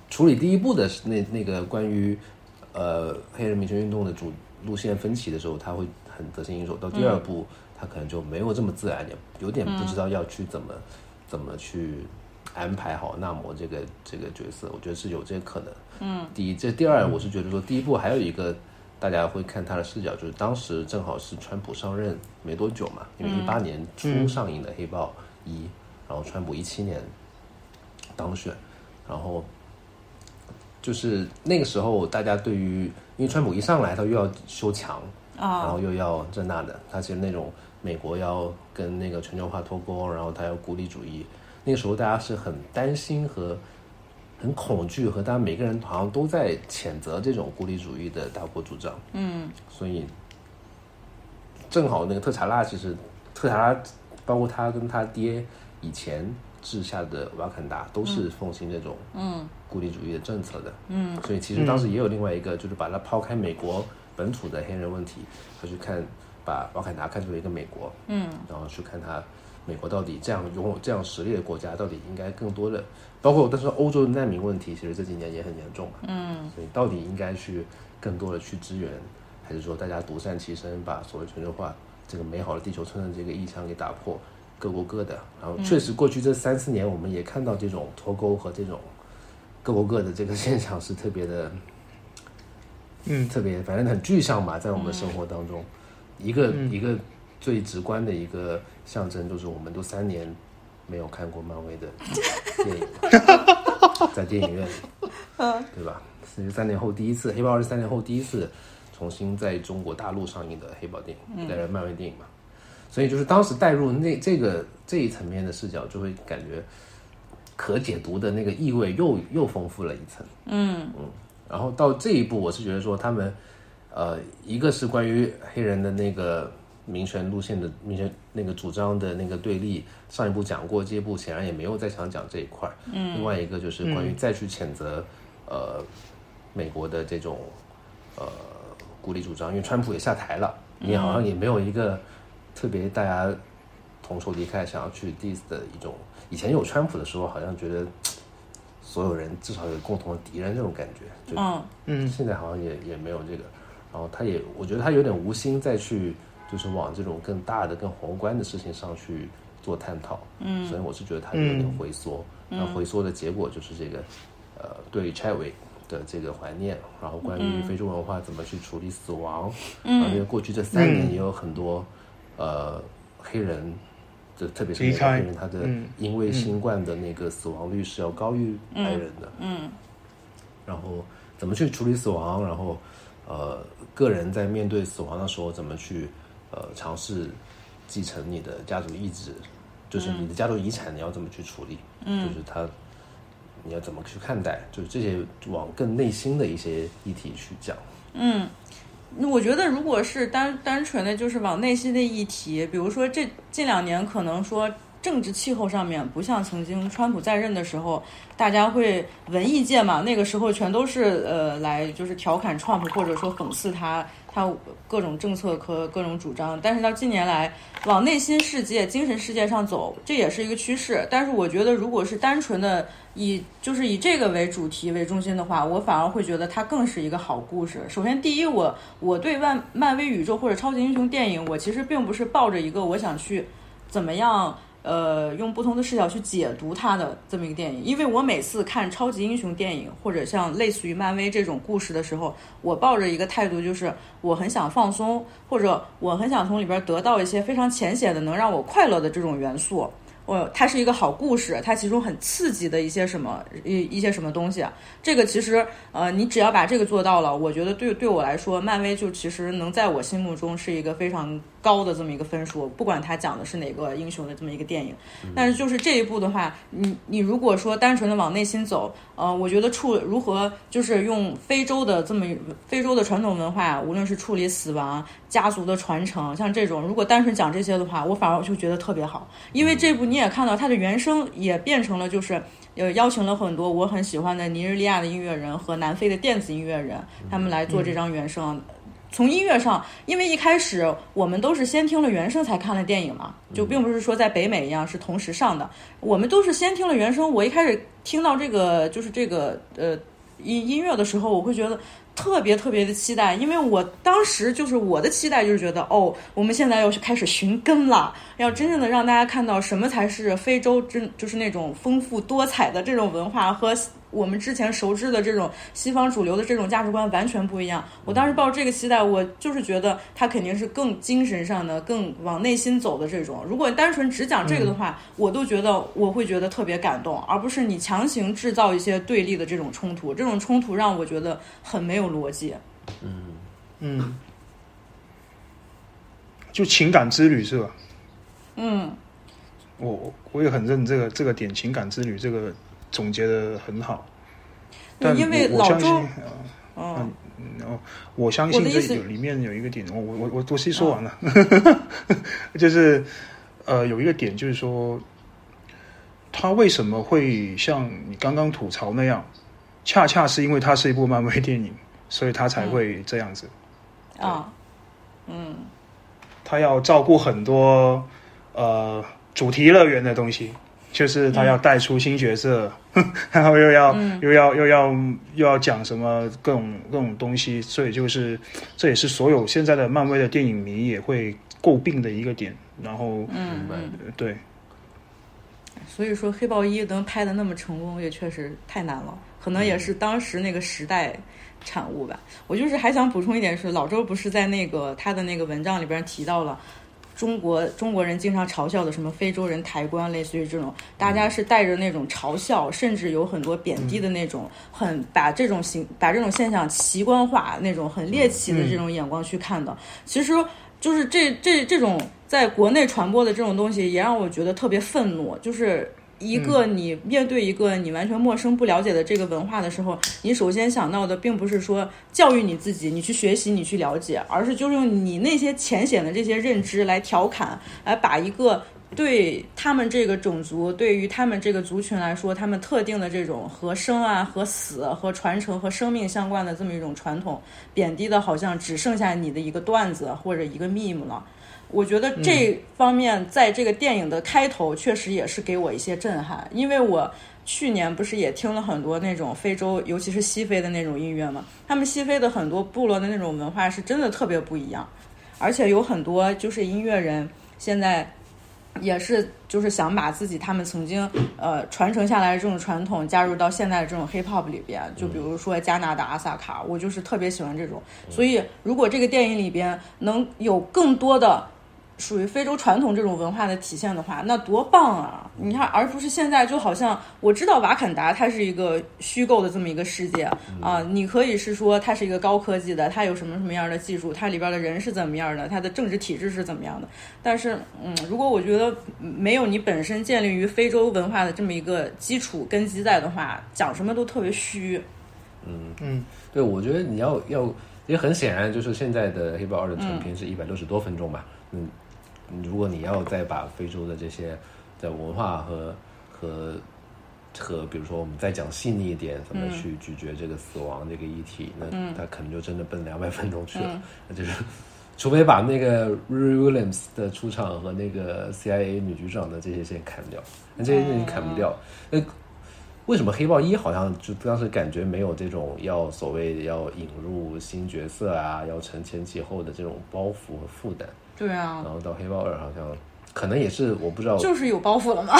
处理第一部的那那个关于呃黑人民权运动的主路线分歧的时候，他会很得心应手。到第二部，他可能就没有这么自然，也有点不知道要去怎么怎么去安排好纳摩这个这个角色，我觉得是有这个可能。嗯，第一，这第二，我是觉得说第一部还有一个大家会看他的视角，就是当时正好是川普上任没多久嘛，因为一八年初上映的《黑豹一》，然后川普一七年当选，然后就是那个时候大家对于，因为川普一上来他又要修墙，啊。然后又要这那的，他其实那种美国要跟那个全球化脱钩，然后他要孤立主义，那个时候大家是很担心和很恐惧，和大家每个人好像都在谴责这种孤立主义的大国主张。嗯，所以正好那个特查拉其实特查拉包括他跟他爹以前治下的瓦坎达都是奉行这种嗯。孤立主义的政策的。嗯，所以其实当时也有另外一个，就是把它抛开美国本土的黑人问题，他去看把瓦坎达看作一个美国，嗯，然后去看他美国到底这样拥有这样实力的国家，到底应该更多的，包括但是欧洲的难民问题，其实这几年也很严重嘛，嗯，所以到底应该去更多的去支援，还是说大家独善其身，把所谓全球化这个美好的地球村的这个意向给打破，各过各的。然后确实过去这三四年，我们也看到这种脱钩和这种各过各的这个现象是特别的，嗯，特别反正很具象嘛，在我们生活当中，一个、一个最直观的一个象征就是我们都三年没有看过漫威的 电影了，在电影院里，对吧？是三年后第一次，《黑豹二》是三年后第一次重新在中国大陆上映的黑豹电影，呃，漫威电影嘛。所以就是当时带入那这个这一层面的视角，就会感觉可解读的那个意味又又丰富了一层。嗯嗯，然后到这一步，我是觉得说他们，呃，一个是关于黑人的那个民权路线的民权那个主张的那个对立，上一部讲过，这一步显然也没有再想讲这一块。嗯，另外一个就是关于再去谴责，呃，美国的这种呃孤立主张，因为川普也下台了，你好像也没有一个特别大家同仇敌忾想要去 diss 的一种。以前有川普的时候，好像觉得所有人至少有共同的敌人这种感觉，就嗯嗯现在好像也也没有这个。然后他也，我觉得他有点无心再去就是往这种更大的、更宏观的事情上去做探讨。嗯，所以我是觉得它有点回缩。那、回缩的结果就是这个，呃，对 Chadwick 的这个怀念，然后关于非洲文化怎么去处理死亡，嗯，因为过去这三年也有很多、呃黑人。就特别是美国黑人，他的嗯因为新冠的那个死亡率是要高于白人的，嗯然后怎么去处理死亡，然后呃，个人在面对死亡的时候怎么去呃尝试继承你的家族意志，就是你的家族遗产你要怎么去处理，嗯，就是他你要怎么去看待，就是这些往更内心的一些议题去讲。嗯。我觉得，如果是单单纯的就是往内心的议题，比如说这近两年可能说政治气候上面不像曾经川普在任的时候，大家会文艺界嘛，那个时候全都是呃来就是调侃川普或者说讽刺他他各种政策和各种主张。但是到近年来往内心世界、精神世界上走，这也是一个趋势。但是我觉得，如果是单纯的以就是以这个为主题为中心的话，我反而会觉得它更是一个好故事。首先，第一，我我对漫漫威宇宙或者超级英雄电影，我其实并不是抱着一个我想去怎么样。呃，用不同的视角去解读它的这么一个电影，因为我每次看超级英雄电影或者像类似于漫威这种故事的时候，我抱着一个态度，就是我很想放松，或者我很想从里边得到一些非常浅显的能让我快乐的这种元素。我它是一个好故事，它其中很刺激的一些什么一一些什么东西，这个其实呃，你只要把这个做到了，我觉得对对我来说，漫威就其实能在我心目中是一个非常高的这么一个分数，不管他讲的是哪个英雄的这么一个电影。但是就是这一部的话，你你如果说单纯的往内心走，呃，我觉得处如何就是用非洲的这么非洲的传统文化，无论是处理死亡、家族的传承，像这种，如果单纯讲这些的话，我反而就觉得特别好，因为这部你也看到它的原声也变成了就是。呃，邀请了很多我很喜欢的尼日利亚的音乐人和南非的电子音乐人，他们来做这张原声。从音乐上，因为一开始我们都是先听了原声才看了电影嘛，就并不是说在北美一样是同时上的，我们都是先听了原声。我一开始听到这个就是这个呃音音乐的时候，我会觉得特别特别的期待，因为我当时就是我的期待就是觉得，哦，我们现在要开始寻根了，要真正的让大家看到什么才是非洲真就是那种丰富多彩的这种文化和。我们之前熟知的这种西方主流的这种价值观完全不一样。我当时抱着这个期待，我就是觉得他肯定是更精神上的、更往内心走的这种。如果单纯只讲这个的话，我都觉得我会觉得特别感动，而不是你强行制造一些对立的这种冲突。这种冲突让我觉得很没有逻辑。嗯嗯，就情感之旅是吧？嗯，我我我也很认这个这个点，情感之旅这个。总结的很好，但因为我相信，嗯，哦，我相信这有里面有一个点，我我我我我先说完了，就是呃，有一个点就是说，他为什么会像你刚刚吐槽那样，恰恰是因为它是一部漫威电影，所以他才会这样子啊，嗯，他要照顾很多呃主题乐园的东西。就是他要带出新角色，然后又要又要又要又要讲什么各种各种东西，所以就是这也是所有现在的漫威的电影迷也会诟病的一个点。然后，嗯，对，所以说黑豹一能拍的那么成功，也确实太难了，可能也是当时那个时代产物吧。我就是还想补充一点是，老周不是在那个他的那个文章里边提到了。中国中国人经常嘲笑的什么非洲人抬棺，类似于这种，大家是带着那种嘲笑，甚至有很多贬低的那种，很把这种形把这种现象奇观化，那种很猎奇的这种眼光去看的。其实，就是这这这种在国内传播的这种东西，也让我觉得特别愤怒，就是。一个你面对一个你完全陌生不了解的这个文化的时候，你首先想到的并不是说教育你自己，你去学习，你去了解，而是就是用你那些浅显的这些认知来调侃，来把一个对他们这个种族，对于他们这个族群来说，他们特定的这种和生啊、和死、和传承、和生命相关的这么一种传统，贬低的好像只剩下你的一个段子或者一个 meme 了。我觉得这方面在这个电影的开头确实也是给我一些震撼，因为我去年不是也听了很多那种非洲，尤其是西非的那种音乐嘛，他们西非的很多部落的那种文化是真的特别不一样，而且有很多就是音乐人现在也是就是想把自己他们曾经呃传承下来的这种传统加入到现在的这种 hip hop 里边，就比如说加拿大阿萨卡，我就是特别喜欢这种，所以如果这个电影里边能有更多的。属于非洲传统这种文化的体现的话，那多棒啊！你看，而不是现在就好像我知道瓦坎达它是一个虚构的这么一个世界啊，你可以是说它是一个高科技的，它有什么什么样的技术，它里边的人是怎么样的，它的政治体制是怎么样的。但是，嗯，如果我觉得没有你本身建立于非洲文化的这么一个基础根基在的话，讲什么都特别虚。嗯嗯，对，我觉得你要要也很显然，就是现在的黑豹二的成片是一百六十多分钟吧，嗯。如果你要再把非洲的这些在文化和和和，比如说我们再讲细腻一点，怎么去咀嚼这个死亡这个议题，那他可能就真的奔两百分钟去了。那就是，除非把那个 Williams 的出场和那个 CIA 女局长的这些先砍掉，那这些你砍不掉。那为什么黑豹一好像就当时感觉没有这种要所谓要引入新角色啊，要承前启后的这种包袱和负担？对啊，然后到黑豹二好像，可能也是我不知道，就是有包袱了吗？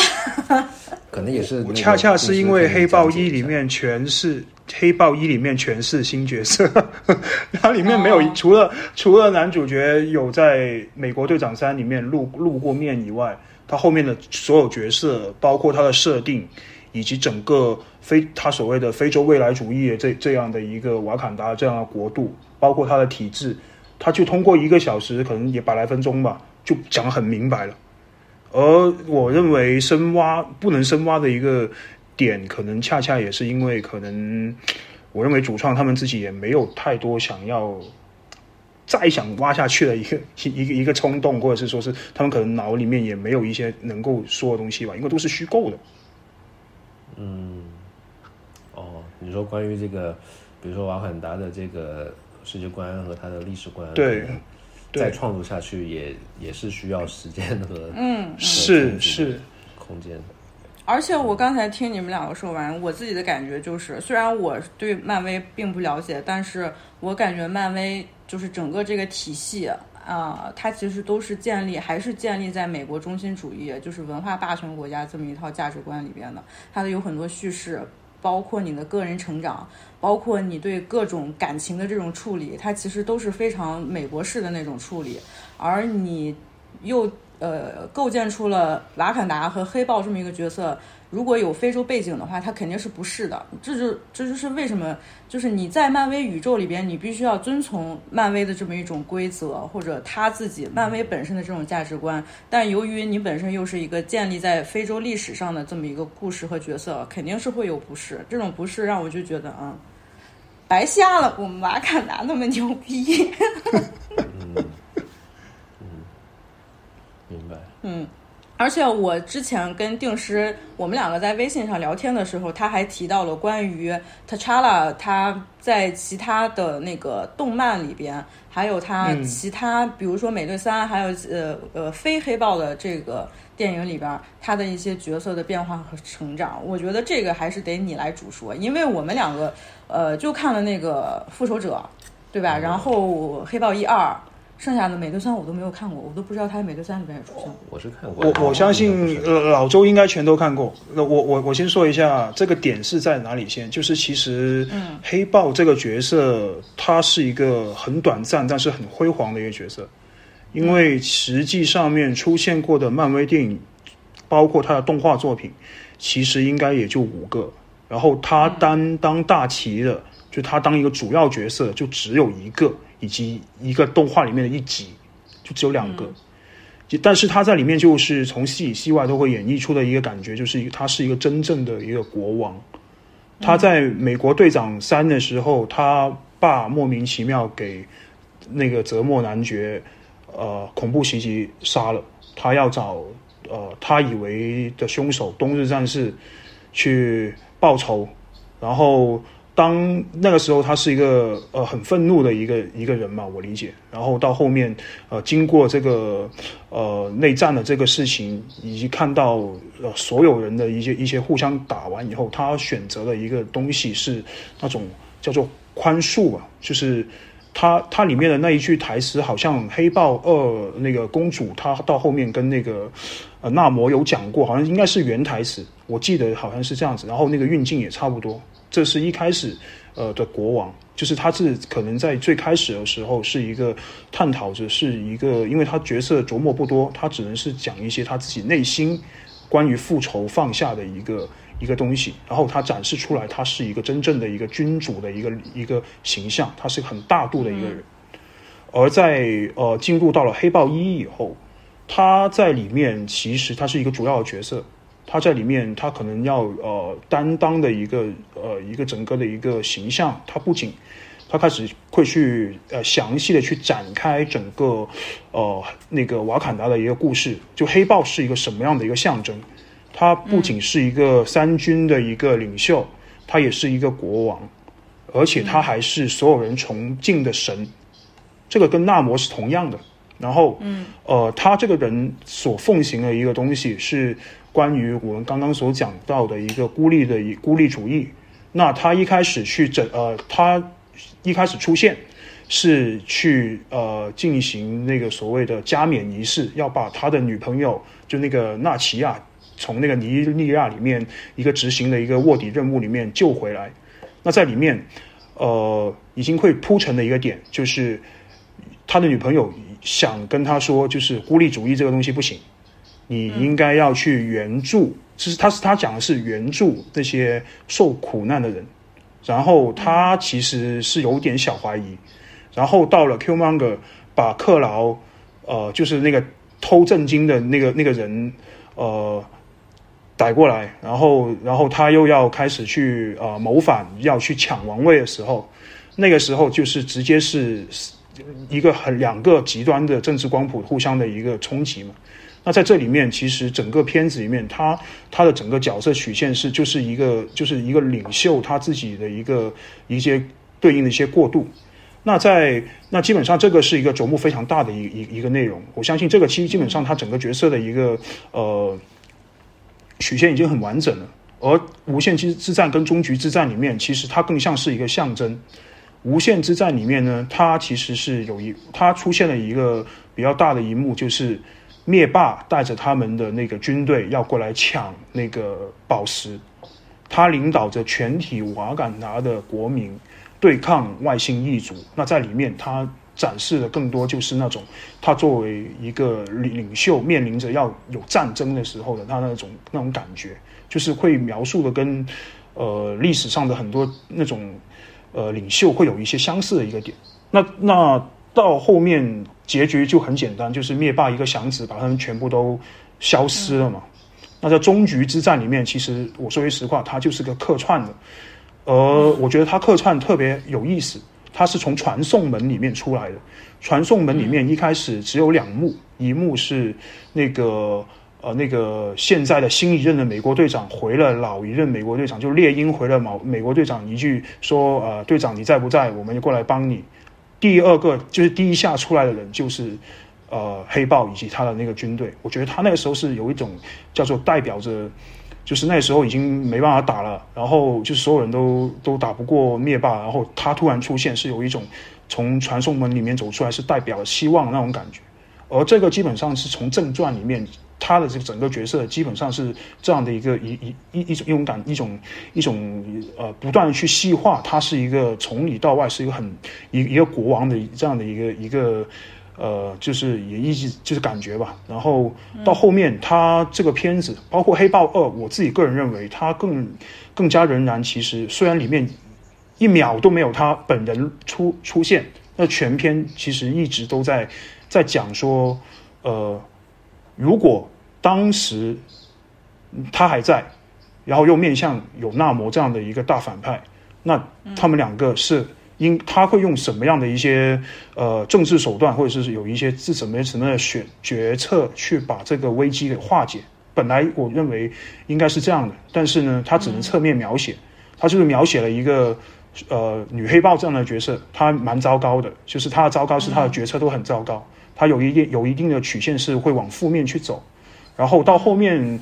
可能也是，恰恰是因为黑豹一里面全是黑豹一里面全是新角色，它里面没有除了除了男主角有在美国队长三里面露露过面以外，他后面的所有角色，包括他的设定以及整个非他所谓的非洲未来主义这这样的一个瓦坎达这样的国度，包括他的体制。他就通过一个小时，可能也百来分钟吧，就讲很明白了。而我认为深挖不能深挖的一个点，可能恰恰也是因为可能，我认为主创他们自己也没有太多想要再想挖下去的一个 一个一个冲动，或者是说是他们可能脑里面也没有一些能够说的东西吧，因为都是虚构的。嗯，哦，你说关于这个，比如说瓦坎达的这个。世界观和他的历史观，对，再创作下去也也是需要时间和嗯是是空间。而且我刚才听你们两个说完，我自己的感觉就是，虽然我对漫威并不了解，但是我感觉漫威就是整个这个体系啊、它其实都是建立还是建立在美国中心主义，就是文化霸权国家这么一套价值观里边的。它的有很多叙事，包括你的个人成长，包括你对各种感情的这种处理，它其实都是非常美国式的那种处理，而你又呃构建出了瓦坎达和黑豹这么一个角色。如果有非洲背景的话，他肯定是不是的。这就这就是为什么，就是你在漫威宇宙里边，你必须要遵从漫威的这么一种规则，或者他自己漫威本身的这种价值观。但由于你本身又是一个建立在非洲历史上的这么一个故事和角色，肯定是会有不适。这种不适让我就觉得啊、白瞎了，我们瓦坎达那么牛逼。嗯明白。嗯，而且我之前跟定师，我们两个在微信上聊天的时候，他还提到了关于 T'Challa 他在其他的那个动漫里边，还有他嗯其他，比如说美队三，还有呃呃非黑豹的这个电影里边，他的一些角色的变化和成长，我觉得这个还是得你来主说，因为我们两个呃就看了那个复仇者，对吧？然后黑豹一二。剩下的美队三我都没有看过，我都不知道他在美队三里边有出现过。我是看过，我我相信老周应该全都看过。那我我我先说一下这个点是在哪里先，就是其实黑豹这个角色，他是一个很短暂但是很辉煌的一个角色，因为实际上面出现过的漫威电影，包括他的动画作品，其实应该也就五个，然后他担当大旗的，就他当一个主要角色，就只有一个，以及一个动画里面的一集，就只有两个。就但是他在里面就是从戏里戏外都会演绎出的一个感觉，就是他是一个真正的一个国王。他在美国队长三的时候，他爸莫名其妙给那个泽莫男爵呃恐怖袭击杀了，他要找呃他以为的凶手冬日战士去报仇，然后当那个时候他是一个呃很愤怒的一个一个人嘛，我理解。然后到后面呃经过这个呃内战的这个事情，以及看到呃所有人的一些一些互相打完以后，他选择了一个东西是那种叫做宽恕吧，就是。他他里面的那一句台词，好像《黑豹二》那个公主，她到后面跟那个呃纳摩有讲过，好像应该是原台词，我记得好像是这样子。然后那个运镜也差不多。这是一开始呃的国王，就是他是可能在最开始的时候是一个探讨着是一个，因为他角色琢磨不多，他只能是讲一些他自己内心关于复仇放下的一个一个东西，然后他展示出来，他是一个真正的一个君主的一个一个形象，他是很大度的一个人。而在呃进入到了黑豹一以后，他在里面其实他是一个主要的角色，他在里面他可能要呃担当的一个呃一个整个的一个形象，他不仅他开始会去呃详细的去展开整个呃那个瓦坎达的一个故事，就黑豹是一个什么样的一个象征。他不仅是一个三军的一个领袖，他也是一个国王，而且他还是所有人崇敬的神。这个跟纳摩是同样的。然后，嗯，呃，他这个人所奉行的一个东西是关于我们刚刚所讲到的一个孤立的孤立主义。那他一开始去整，呃，他一开始出现是去呃进行那个所谓的加冕仪式，要把他的女朋友就那个纳奇亚从那个尼日利亚里面一个执行的一个卧底任务里面救回来。那在里面，呃，已经会铺陈的一个点就是他的女朋友想跟他说，就是孤立主义这个东西不行，你应该要去援助。其实他是他讲的是援助那些受苦难的人，然后他其实是有点小怀疑。然后到了 Q Monger 把克劳，呃，就是那个偷震惊的那个那个人，呃，逮过来，然后然后他又要开始去呃谋反，要去抢王位的时候，那个时候就是直接是一个很两个极端的政治光谱互相的一个冲击嘛。那在这里面，其实整个片子里面，他他的整个角色曲线是就是一个就是一个领袖他自己的一个一些对应的一些过渡。那在那基本上这个是一个琢磨非常大的一一一个内容。我相信这个其实基本上他整个角色的一个呃曲线已经很完整了。而无限之之战跟终局之战里面，其实它更像是一个象征。无限之战里面呢，它其实是有一，它出现了一个比较大的一幕，就是灭霸带着他们的那个军队要过来抢那个宝石，他领导着全体瓦坎达的国民对抗外星异族。那在里面，他展示的更多就是那种他作为一个领袖，面临着要有战争的时候的他那种那种感觉，就是会描述的跟呃历史上的很多那种。呃，领袖会有一些相似的一个点。那那到后面结局就很简单，就是灭霸一个响指把他们全部都消失了嘛。那在终局之战里面，其实我说句实话，他就是个客串的。呃，我觉得他客串特别有意思，他是从传送门里面出来的。传送门里面一开始只有两幕，一幕是那个。呃，那个现在的新一任的美国队长回了老一任美国队长，就猎鹰回了美美国队长一句说：“呃，队长你在不在？我们就过来帮你。”第二个就是第一下出来的人就是呃黑豹以及他的那个军队。我觉得他那个时候是有一种叫做代表着，就是那时候已经没办法打了，然后就所有人都都打不过灭霸，然后他突然出现是有一种从传送门里面走出来是代表希望那种感觉。而这个基本上是从正传里面。他的这个整个角色基本上是这样的一个一一一一种一种感一种一种呃不断的去细化，他是一个从里到外是一个很一一个国王的这样的一个一个呃就是也一直就是感觉吧。然后到后面他这个片子包括黑豹二，我自己个人认为他更更加仍然其实虽然里面一秒都没有他本人出出现，那全片其实一直都在在讲说呃。如果当时他还在，然后又面向有纳摩这样的一个大反派，那他们两个是应他会用什么样的一些呃政治手段，或者是有一些是什么什么的选决策去把这个危机给化解？本来我认为应该是这样的，但是呢，他只能侧面描写，他就是描写了一个呃女黑豹这样的角色，她蛮糟糕的，就是她的糟糕是她的决策都很糟糕。他有一定有一定的曲线是会往负面去走，然后到后面，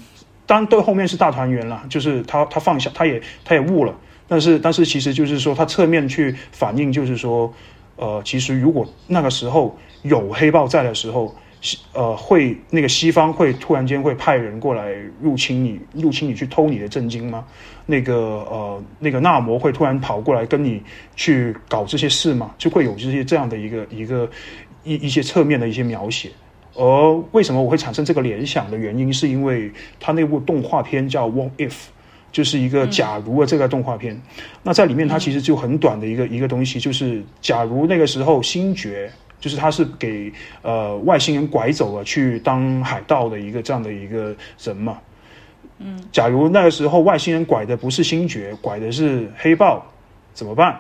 当对后面是大团圆了，就是他他放下，他也他也悟了，但是但是其实就是说他侧面去反映，就是说，呃，其实如果那个时候有黑豹在的时候，呃，会那个西方会突然间会派人过来入侵你，入侵你去偷你的震惊吗？那个呃，那个纳摩会突然跑过来跟你去搞这些事吗？就会有这些这样的一个一个。一一些侧面的一些描写，而为什么我会产生这个联想的原因，是因为他那部动画片叫《What If》，就是一个假如的这个动画片。那在里面，它其实就很短的一个一个东西，就是假如那个时候星爵，就是他是给呃外星人拐走了去当海盗的一个这样的一个人嘛。嗯，假如那个时候外星人拐的不是星爵，拐的是黑豹，怎么办？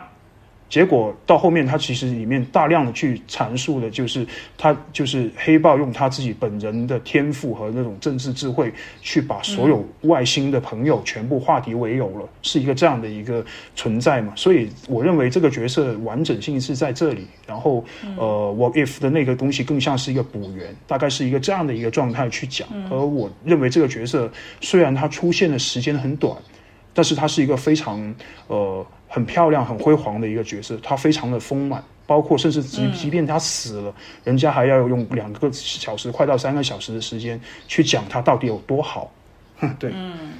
结果到后面，他其实里面大量的去阐述的，就是他就是黑豹用他自己本人的天赋和那种政治智慧，去把所有外星的朋友全部化敌为友了，是一个这样的一个存在嘛？所以我认为这个角色完整性是在这里。然后，呃，What if 的那个东西更像是一个补圆，大概是一个这样的一个状态去讲。而我认为这个角色虽然他出现的时间很短，但是他是一个非常呃。很漂亮、很辉煌的一个角色，他非常的丰满，包括甚至即即便他死了，人家还要用两个小时、快到三个小时的时间去讲他到底有多好。对，嗯，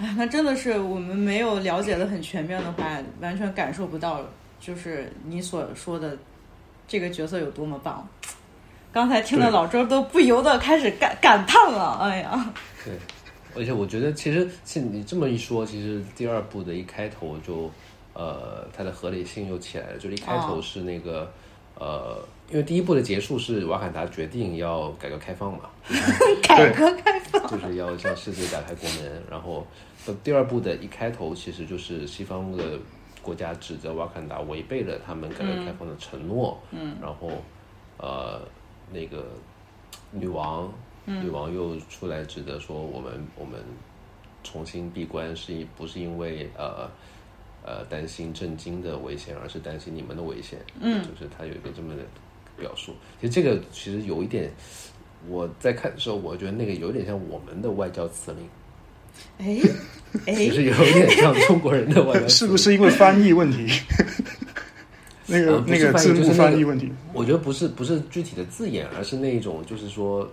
哎，那真的是我们没有了解的很全面的话，完全感受不到，就是你所说的这个角色有多么棒。刚才听的老周都不由得开始感感叹了，哎呀，对。而且我觉得，其实，是你这么一说，其实第二部的一开头就，呃，它的合理性又起来了。就是一开头是那个，呃，因为第一部的结束是瓦坎达决定要改革开放嘛，改革开放就是要向世界打开国门。然后，第二部的一开头其实就是西方的国家指责瓦坎达违背了他们改革开放的承诺。嗯，然后，呃，那个女王。女王又出来指责说：“我们我们重新闭关是因不是因为呃呃担心震惊的危险，而是担心你们的危险。”嗯，就是他有一个这么的表述。其实这个其实有一点我在看的时候，我觉得那个有点像我们的外交辞令，哎哎，就是有点像中国人的外交辞令。是不是因为翻译问题？那个那个字幕翻译就是那个翻译问题，我觉得不是不是具体的字眼，而是那一种就是说，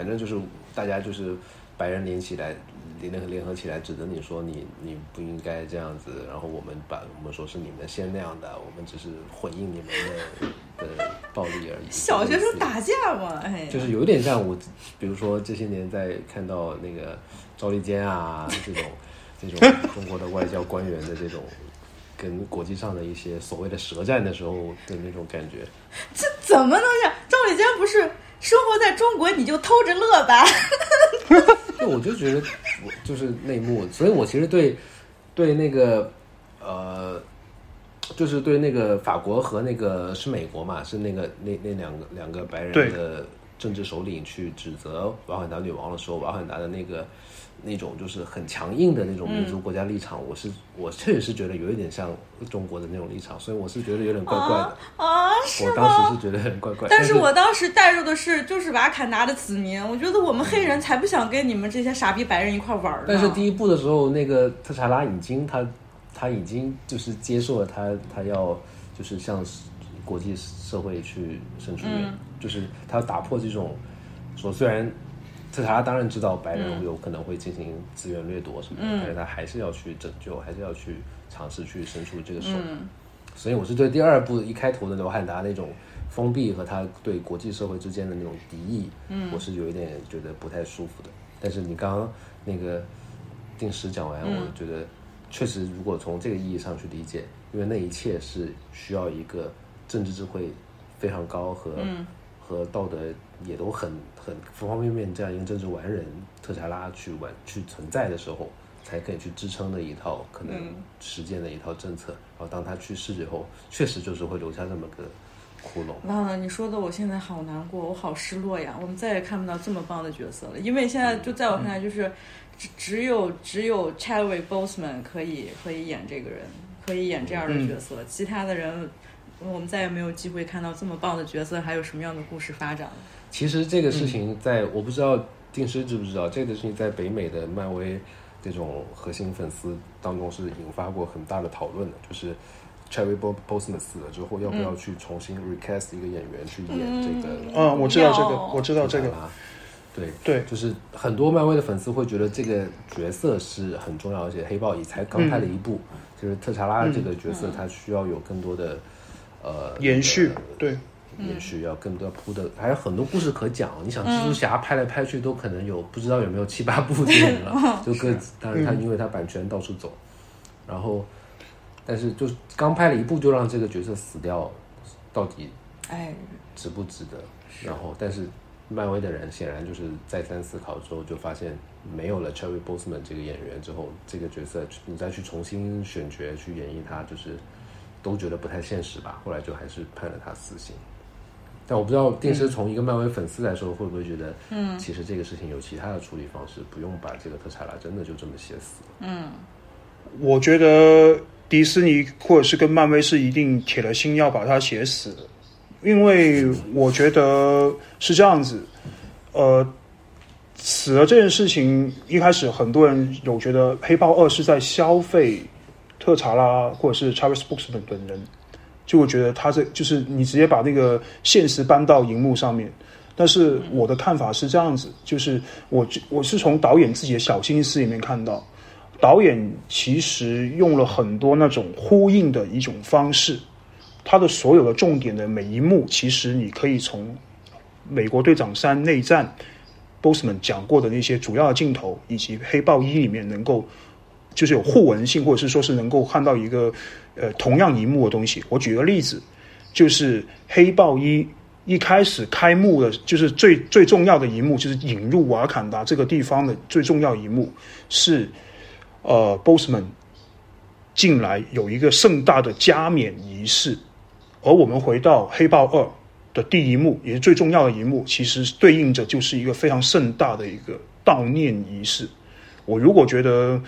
反正就是大家就是白人连起来，联合联合起来指责你说你你不应该这样子，然后我们把我们说是你们先那样的，我们只是回应你们的的暴力而已。小学生打架嘛，哎，就是有点像我，比如说这些年在看到那个赵立坚啊这种这种中国的外交官员的这种跟国际上的一些所谓的舌战的时候的那种感觉。这怎么能这样？赵立坚不是生活在中国，你就偷着乐吧？对，我就觉得我就是内幕，所以我其实对对那个呃，就是对那个法国和那个是美国嘛，是那个那那两个两个白人的政治首领去指责瓦罕达女王的时候，瓦罕达的那个那种就是很强硬的那种民族国家立场，我是我确实是觉得有一点像中国的那种立场，所以我是觉得有点怪怪的。啊，是我？当时是觉得很怪怪，但是是我当时带入的是就是瓦坎达的子民，我觉得我们黑人才不想跟你们这些傻逼白人一块玩呢。但是第一部的时候，那个特查拉已经他他已经就是接受了他他要就是向国际社会去伸出援，就是他要打破这种说虽然特查拉当然知道白人有可能会进行资源掠夺什么的，但是他还是要去拯救，还是要去尝试去伸出这个手。所以我是对第二部一开头的罗汉达那种封闭和他对国际社会之间的那种敌意，嗯，我是有一点觉得不太舒服的。但是你刚刚那个定时讲完，我觉得确实，如果从这个意义上去理解，因为那一切是需要一个政治智慧非常高和、和道德也都很很方方面面这样一个政治完人特查拉去完去存在的时候，才可以去支撑的一套可能实践的一套政策。然后当他去世之后，确实就是会留下这么个窟窿。啊，你说的我现在好难过，我好失落呀！我们再也看不到这么棒的角色了，因为现在就在我看来，就是只只有只有 Chadwick Boseman 可以可以演这个人，可以演这样的角色，其他的人我们再也没有机会看到这么棒的角色，还有什么样的故事发展了。其实这个事情在、我不知道定师知不知道，这个事情在北美的漫威这种核心粉丝当中是引发过很大的讨论的，就是 Cherry Boseman 死了之后，要不要去重新 recast 一个演员去演这个？嗯，我知道这个，我知道这个，啊，对对。就是很多漫威的粉丝会觉得这个角色是很重要，而且黑豹也才刚拍了一部，就是特查拉这个角色，他需要有更多的呃延续，对，延续要更多铺的，还有很多故事可讲。你想，蜘蛛侠拍来拍去都可能有不知道有没有七八部电影了，就各自当然他因为他版权到处走，然后但是就刚拍了一部就让这个角色死掉，到底哎，值不值得？然后，但是漫威的人显然就是再三思考之后，就发现没有了 Cherry Boseman 这个演员之后，这个角色你再去重新选角去演绎他，就是都觉得不太现实吧。后来就还是判了他死刑。但我不知道电视从一个漫威粉丝来说，会不会觉得，嗯，其实这个事情有其他的处理方式，不用把这个特查拉真的就这么写死嗯。我觉得迪士尼或者是跟漫威是一定铁了心要把它写死，因为我觉得是这样子，呃，死了这件事情一开始很多人有觉得《黑豹二》是在消费特查拉或者是 Travis Boxman 本人，就会觉得他这就是你直接把那个现实搬到荧幕上面。但是我的看法是这样子，就是我我是从导演自己的小心思里面看到，导演其实用了很多那种呼应的一种方式，他的所有的重点的每一幕，其实你可以从美国队长三内战 Boseman 讲过的那些主要的镜头，以及黑豹一里面能够就是有互文性，或者是说是能够看到一个呃同样一幕的东西。我举个例子，就是黑豹一一开始开幕的，就是最最重要的一幕，就是引入瓦坎达这个地方的最重要一幕是呃 Boseman 进来有一个盛大的加冕仪式，而我们回到黑豹二的第一幕，也是最重要的一幕，其实对应着就是一个非常盛大的一个悼念仪式。我如果觉得，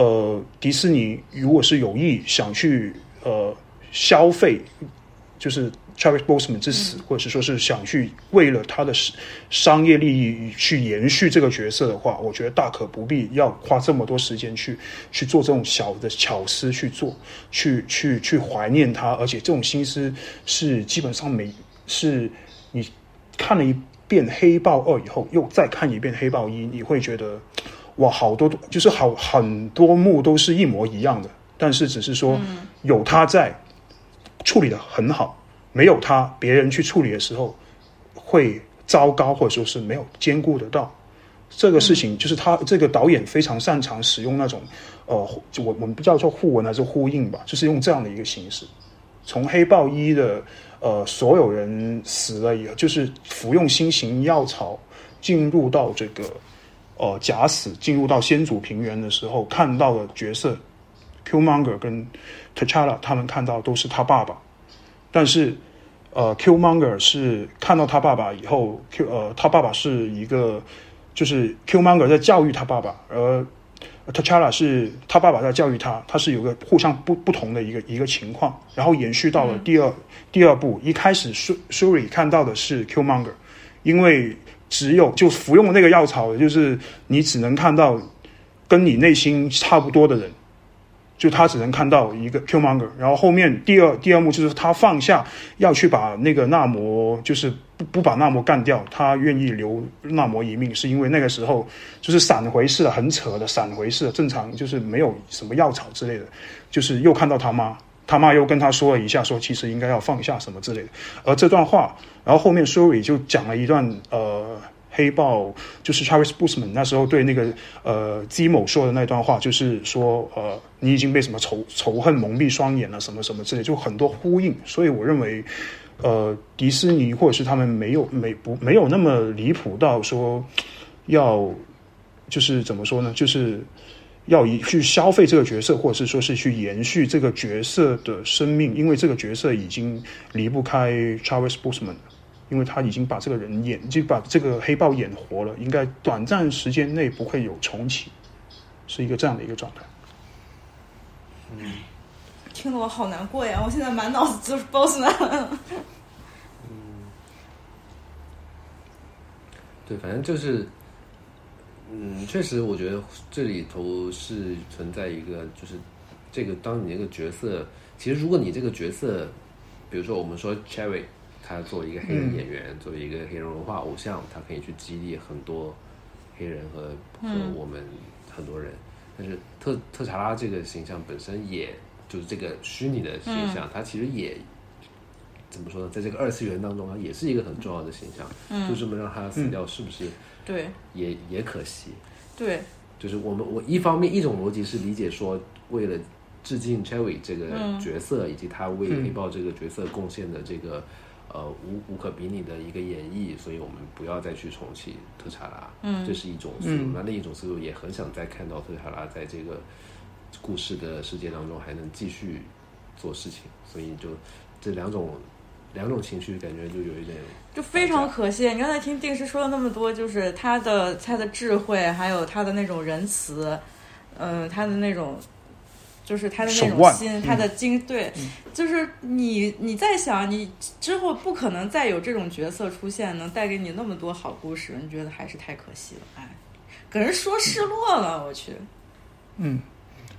呃，迪士尼如果是有意想去呃消费，就是 Travis Boseman 之死，或者是说是想去为了他的商业利益去延续这个角色的话，我觉得大可不必要花这么多时间去去做这种小的巧思去做，去去去怀念他，而且这种心思是基本上每是你看了一遍《黑豹二》以后，又再看一遍《黑豹一》，你会觉得哇，好多就是好很多幕都是一模一样的，但是只是说有他在处理的很好。没有他，别人去处理的时候会糟糕，或者说是没有兼顾得到这个事情。就是他这个导演非常擅长使用那种呃，我我们不叫做互文还是呼应吧，就是用这样的一个形式。从黑豹一的呃所有人死了以后，就是服用新型药草进入到这个呃假死进入到先祖平原的时候，看到的角色 Q Monger 跟 T'Challa 他们看到都是他爸爸。但是，呃，Q Monger 是看到他爸爸以后，Q 呃，他爸爸是一个，就是 Q Monger 在教育他爸爸，而 T'Challa 是他爸爸在教育他，他是有个互相不不同的一个一个情况，然后延续到了第二第二部，一开始 Shuri 看到的是 Q Monger，因为只有就服用那个药草，就是你只能看到跟你内心差不多的人。就他只能看到一个 Q Monger，然后后面第二第二幕就是他放下要去把那个纳摩，就是不不把纳摩干掉，他愿意留纳摩一命，是因为那个时候就是闪回式的，很扯的闪回式的，正常就是没有什么药草之类的，就是又看到他妈，他妈又跟他说了一下，说其实应该要放下什么之类的，而这段话，然后后面 Suri 就讲了一段呃。黑豹就是 Travis Boseman 那时候对那个呃 Z 某说的那段话，就是说呃你已经被什么仇仇恨蒙蔽双眼了，什么什么之类，就很多呼应。所以我认为，呃，迪士尼或者是他们没有没不没有那么离谱到说要就是怎么说呢？就是要以去消费这个角色，或者是说是去延续这个角色的生命，因为这个角色已经离不开 Travis Boseman。因为他已经把这个人演，就把这个黑豹演活了，应该短暂时间内不会有重启，是一个这样的一个状态。嗯，听得我好难过呀！我现在满脑子就是 boss 们。嗯，对，反正就是，嗯，确实，我觉得这里头是存在一个，就是这个当你那个角色，其实如果你这个角色，比如说我们说 Cherry。他作为一个黑人演员，作为一个黑人文化偶像，他可以去激励很多黑人和和我们很多人。但是特特查拉这个形象本身，也就是这个虚拟的形象，他其实也怎么说呢？在这个二次元当中，他也是一个很重要的形象。就这么让他死掉，是不是？对，也也可惜。对，就是我们我一方面一种逻辑是理解说，为了致敬 Cherry 这个角色，以及他为黑豹这个角色贡献的这个。呃，无无可比拟的一个演绎，所以我们不要再去重启特查拉。嗯，这是一种思路。那另一种思路也很想再看到特查拉在这个故事的世界当中还能继续做事情。所以就这两种两种情绪，感觉就有一点就非常可惜。你刚才听定时说了那么多，就是他的他的智慧，还有他的那种仁慈，嗯，他的那种。就是他的那种心，他的精，对，就是你你在想，你之后不可能再有这种角色出现，能带给你那么多好故事，你觉得还是太可惜了，哎，给人说失落了，我去。嗯，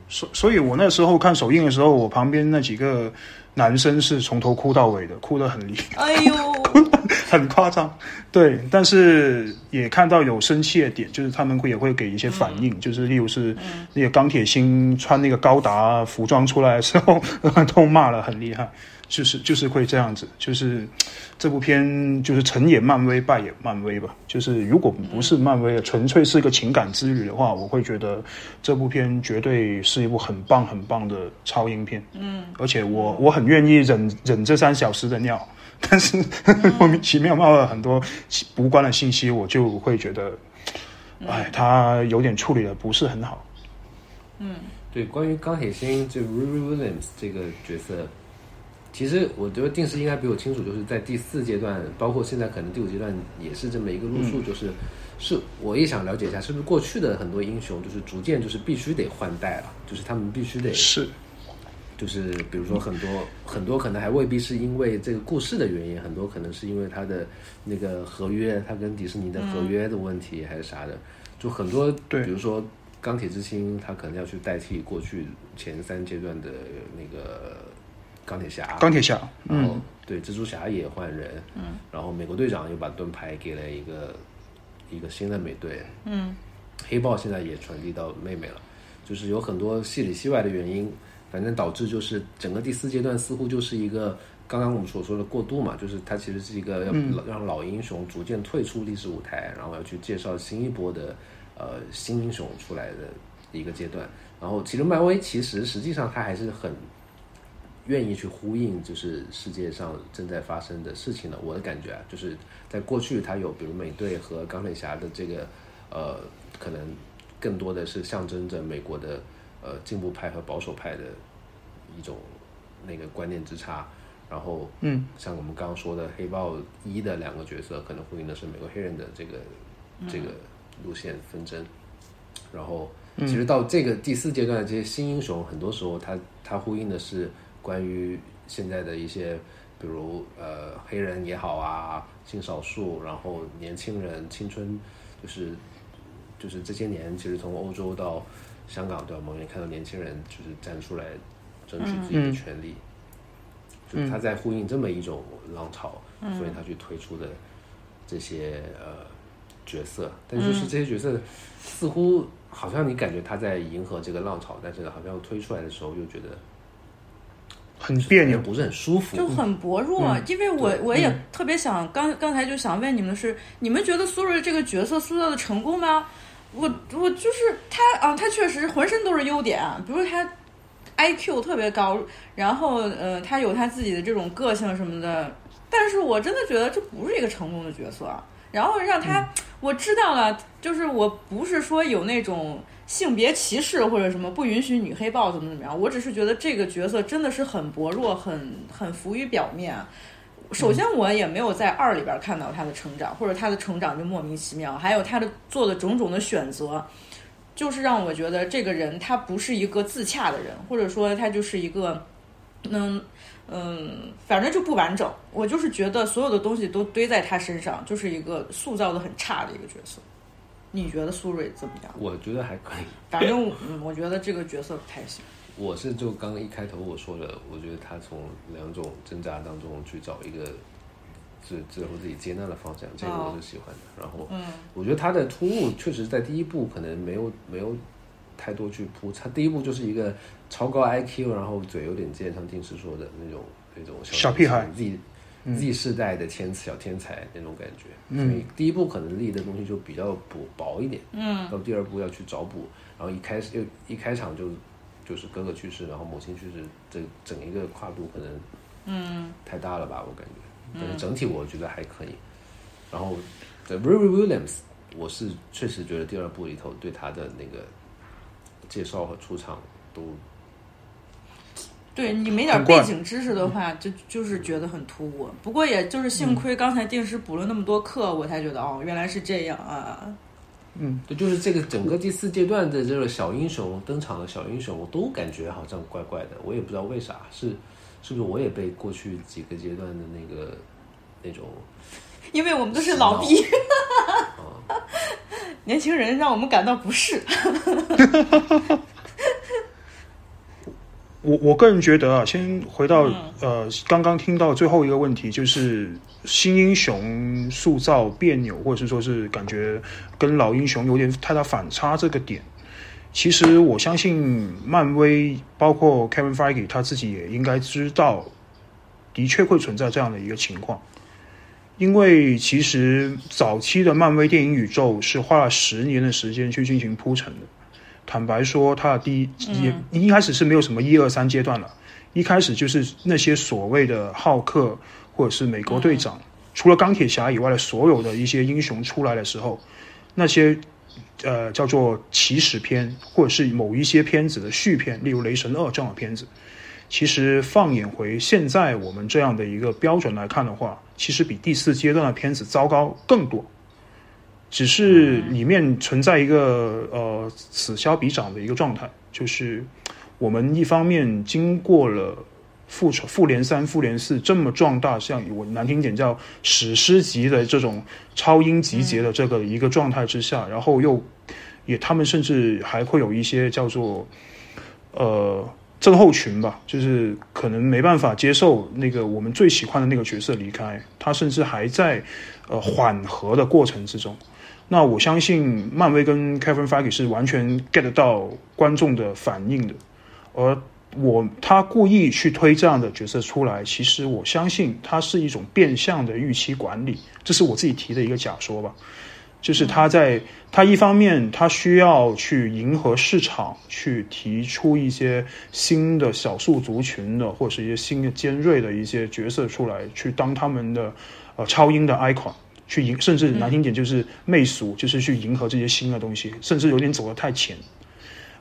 所所以，我那时候看首映的时候，我旁边那几个男生是从头哭到尾的，哭得很厉害，哎呦，很夸张。对，但是也看到有生气的点，就是他们会也会给一些反应，就是例如是那个钢铁心穿那个高达服装出来的时候，都骂了很厉害，就是就是会这样子，就是这部片就是成也漫威，败也漫威吧。就是如果不是漫威的，纯粹是一个情感之旅的话，我会觉得这部片绝对是一部很棒很棒的超英片。嗯，而且我我很愿意忍忍这三小时的尿。但是莫名其妙冒了很多无关的信息，我就会觉得，哎，他有点处理的不是很好。嗯，对，关于钢铁心就 Riri Williams 这个角色，其实我觉得定时应该比我清楚，就是在第四阶段，包括现在可能第五阶段也是这么一个路数，就是是我也想了解一下，是不是过去的很多英雄就是逐渐就是必须得换代了，就是他们必须得是。就是比如说很多很多可能还未必是因为这个故事的原因，很多可能是因为他的那个合约，他跟迪士尼的合约的问题还是啥的，就很多，对比如说钢铁之心，他可能要去代替过去前三阶段的那个钢铁侠，钢铁侠，然后嗯，对蜘蛛侠也换人，嗯，然后美国队长又把盾牌给了一个一个新的美队，嗯，黑豹现在也传递到妹妹了，就是有很多戏里戏外的原因，反正导致就是整个第四阶段似乎就是一个刚刚我们所说的过渡嘛，就是它其实是一个要让老英雄逐渐退出历史舞台，然后要去介绍新一波的呃新英雄出来的一个阶段。然后其实漫威其实实际上它还是很愿意去呼应，就是世界上正在发生的事情的。我的感觉啊，就是在过去它有比如美队和钢铁侠的这个呃，可能更多的是象征着美国的呃进步派和保守派的一种那个观念之差。然后，嗯，像我们刚刚说的黑豹一的两个角色，可能呼应的是美国黑人的这个这个路线纷争。然后，其实到这个第四阶段的这些新英雄，很多时候它它呼应的是关于现在的一些，比如呃黑人也好啊，性少数，然后年轻人青春，就是就是这些年，其实从欧洲到香港对吧？我们也看到年轻人就是站出来争取自己的权利，就是他在呼应这么一种浪潮，所以他去推出的这些呃角色，但就是这些角色似乎好像你感觉他在迎合这个浪潮，但是好像推出来的时候又觉得很别扭。不是很舒服，就很薄弱。因为我我也特别想刚刚才就想问你们的是，你们觉得苏芮这个角色塑造的成功吗？我我就是他啊，他确实浑身都是优点，比如他 IQ 特别高，然后呃，他有他自己的这种个性什么的。但是我真的觉得这不是一个成功的角色。然后让他，我知道了，就是我不是说有那种性别歧视或者什么不允许女黑豹怎么怎么样，我只是觉得这个角色真的是很薄弱，很很浮于表面。首先，我也没有在二里边看到他的成长，或者他的成长就莫名其妙，还有他的做的种种的选择，就是让我觉得这个人他不是一个自洽的人，或者说他就是一个，嗯嗯，反正就不完整。我就是觉得所有的东西都堆在他身上，就是一个塑造的很差的一个角色。你觉得苏芮怎么样？我觉得还可以。反正嗯，我觉得这个角色不太行。我是就刚一开头我说的，我觉得他从两种挣扎当中去找一个最最后自己接纳的方向，这个我是喜欢的。然后，嗯，我觉得他的突兀确实在第一部可能没有没有太多去铺，他第一部就是一个超高 IQ，然后嘴有点尖，像定时说的那种那种小屁孩，Z Z 世代的天小天才那种感觉。所以第一部可能立的东西就比较薄薄一点，嗯，到第二部要去找补，然后一开始又一开场就。就是哥哥去世，然后母亲去世，这整一个跨度可能，嗯，太大了吧，我感觉。但是整体我觉得还可以。然后在 Riri Williams，我是确实觉得第二部里头对他的那个介绍和出场都，对你没点背景知识的话，就就是觉得很突兀。不过也就是幸亏刚才定时补了那么多课，我才觉得哦，原来是这样啊。嗯，对，就是这个整个第四阶段的这个小英雄登场的小英雄，我都感觉好像怪怪的，我也不知道为啥，是是不是我也被过去几个阶段的那个那种，因为我们都是老逼，年轻人让我们感到不适。我我个人觉得啊，先回到、呃刚刚听到最后一个问题，就是新英雄塑造别扭，或者是说是感觉跟老英雄有点太大反差这个点。其实我相信漫威，包括 Kevin Feige 他自己也应该知道，的确会存在这样的一个情况。因为其实早期的漫威电影宇宙是花了十年的时间去进行铺陈的。坦白说，它的第一也一开始是没有什么一二三阶段了，一开始就是那些所谓的浩克或者是美国队长，除了钢铁侠以外的所有的一些英雄出来的时候，那些呃叫做起始篇或者是某一些片子的续篇，例如《雷神二》这样的片子，其实放眼回现在我们这样的一个标准来看的话，其实比第四阶段的片子糟糕更多。只是里面存在一个呃此消彼长的一个状态，就是我们一方面经过了复仇复联三、复联四这么壮大，像我难听点叫史诗级的这种超英集结的这个一个状态之下，然后又也他们甚至还会有一些叫做呃症候群吧，就是可能没办法接受那个我们最喜欢的那个角色离开，他甚至还在呃缓和的过程之中。那我相信漫威跟 Kevin Feige 是完全 get 到观众的反应的，而我他故意去推这样的角色出来，其实我相信他是一种变相的预期管理，这是我自己提的一个假说吧。就是他在他一方面他需要去迎合市场，去提出一些新的少数族群的或者是一些新的尖锐的一些角色出来，去当他们的呃超英的 icon。去迎，甚至难听点就是媚俗，就是去迎合这些新的东西，甚至有点走得太前，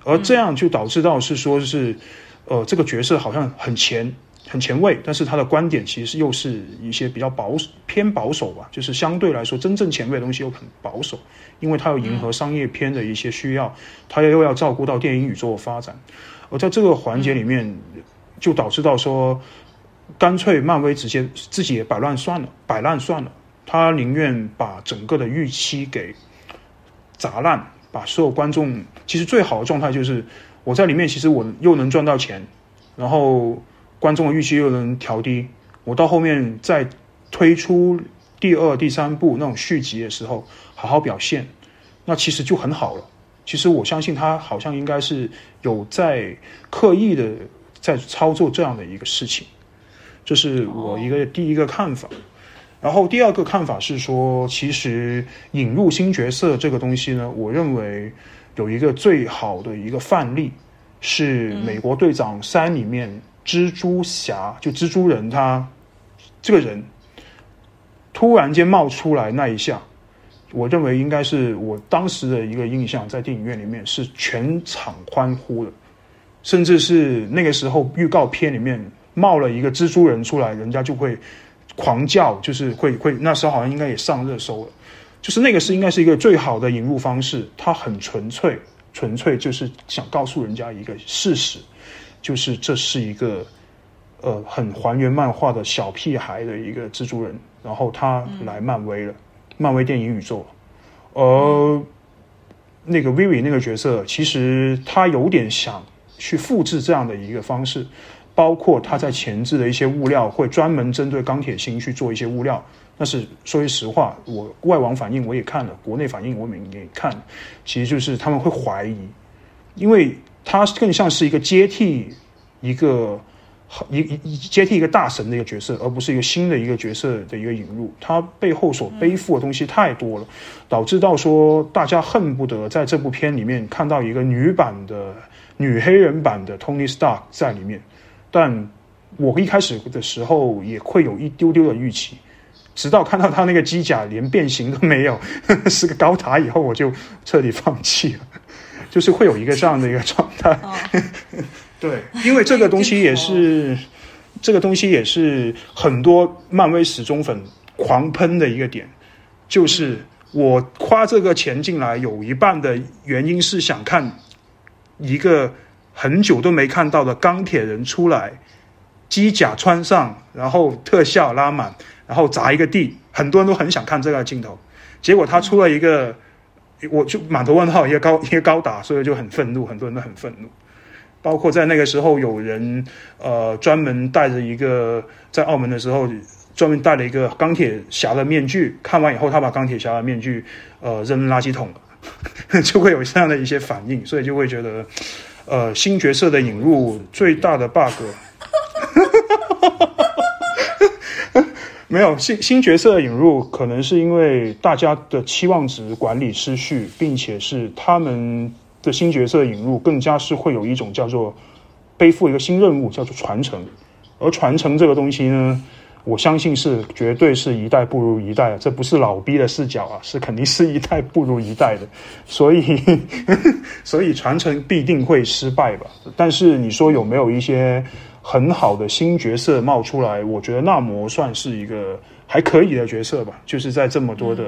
而这样就导致到是说是，呃，这个角色好像很前很前卫，但是他的观点其实又是一些比较保偏保守吧，就是相对来说真正前卫的东西又很保守，因为他要迎合商业片的一些需要，他又要照顾到电影宇宙的发展，而在这个环节里面，就导致到说，干脆漫威直接自己也摆烂算了，摆烂算了。他宁愿把整个的预期给砸烂，把所有观众其实最好的状态就是我在里面，其实我又能赚到钱，然后观众的预期又能调低，我到后面再推出第二、第三部那种续集的时候，好好表现，那其实就很好了。其实我相信他好像应该是有在刻意的在操作这样的一个事情，这是我一个第一个看法。然后第二个看法是说，其实引入新角色这个东西呢，我认为有一个最好的一个范例是《美国队长三》里面蜘蛛侠，就蜘蛛人他这个人突然间冒出来那一下，我认为应该是我当时的一个印象，在电影院里面是全场欢呼的，甚至是那个时候预告片里面冒了一个蜘蛛人出来，人家就会。狂叫就是会会，那时候好像应该也上热搜了，就是那个是应该是一个最好的引入方式，它很纯粹，纯粹就是想告诉人家一个事实，就是这是一个呃很还原漫画的小屁孩的一个蜘蛛人，然后他来漫威了，漫威电影宇宙，而那个 Vivi 那个角色，其实他有点想去复制这样的一个方式。包括他在前置的一些物料，会专门针对钢铁心去做一些物料。但是说句实话，我外网反应我也看了，国内反应我们也看，其实就是他们会怀疑，因为他更像是一个接替一个一一接替一个大神的一个角色，而不是一个新的一个角色的一个引入。他背后所背负的东西太多了，导致到说大家恨不得在这部片里面看到一个女版的女黑人版的 Tony Stark 在里面。但我一开始的时候也会有一丢丢的预期，直到看到他那个机甲连变形都没有，呵 呵是个高塔以后，我就彻底放弃了。就是会有一个这样的一个状态。对，因为这个东西也是，这个东西也是很多漫威死忠粉狂喷的一个点，就是我花这个钱进来，有一半的原因是想看一个。很久都没看到的钢铁人出来，机甲穿上，然后特效拉满，然后砸一个地，很多人都很想看这个镜头。结果他出了一个，我就满头问号，一个高 一个高达，所以就很愤怒，很多人都很愤怒。包括在那个时候，有人呃专门带着一个在澳门的时候，专门戴了一个钢铁侠的面具，看完以后他把钢铁侠的面具呃扔垃圾桶了，就会有这样的一些反应，所以就会觉得。呃，新角色的引入最大的 bug，没有新新角色的引入，可能是因为大家的期望值管理失序，并且是他们的新角色引入更加是会有一种叫做背负一个新任务，叫做传承，而传承这个东西呢。我相信是绝对是一代不如一代，这不是老逼的视角啊，是肯定是一代不如一代的，所以 所以传承必定会失败吧。但是你说有没有一些很好的新角色冒出来？我觉得纳摩算是一个还可以的角色吧，就是在这么多的、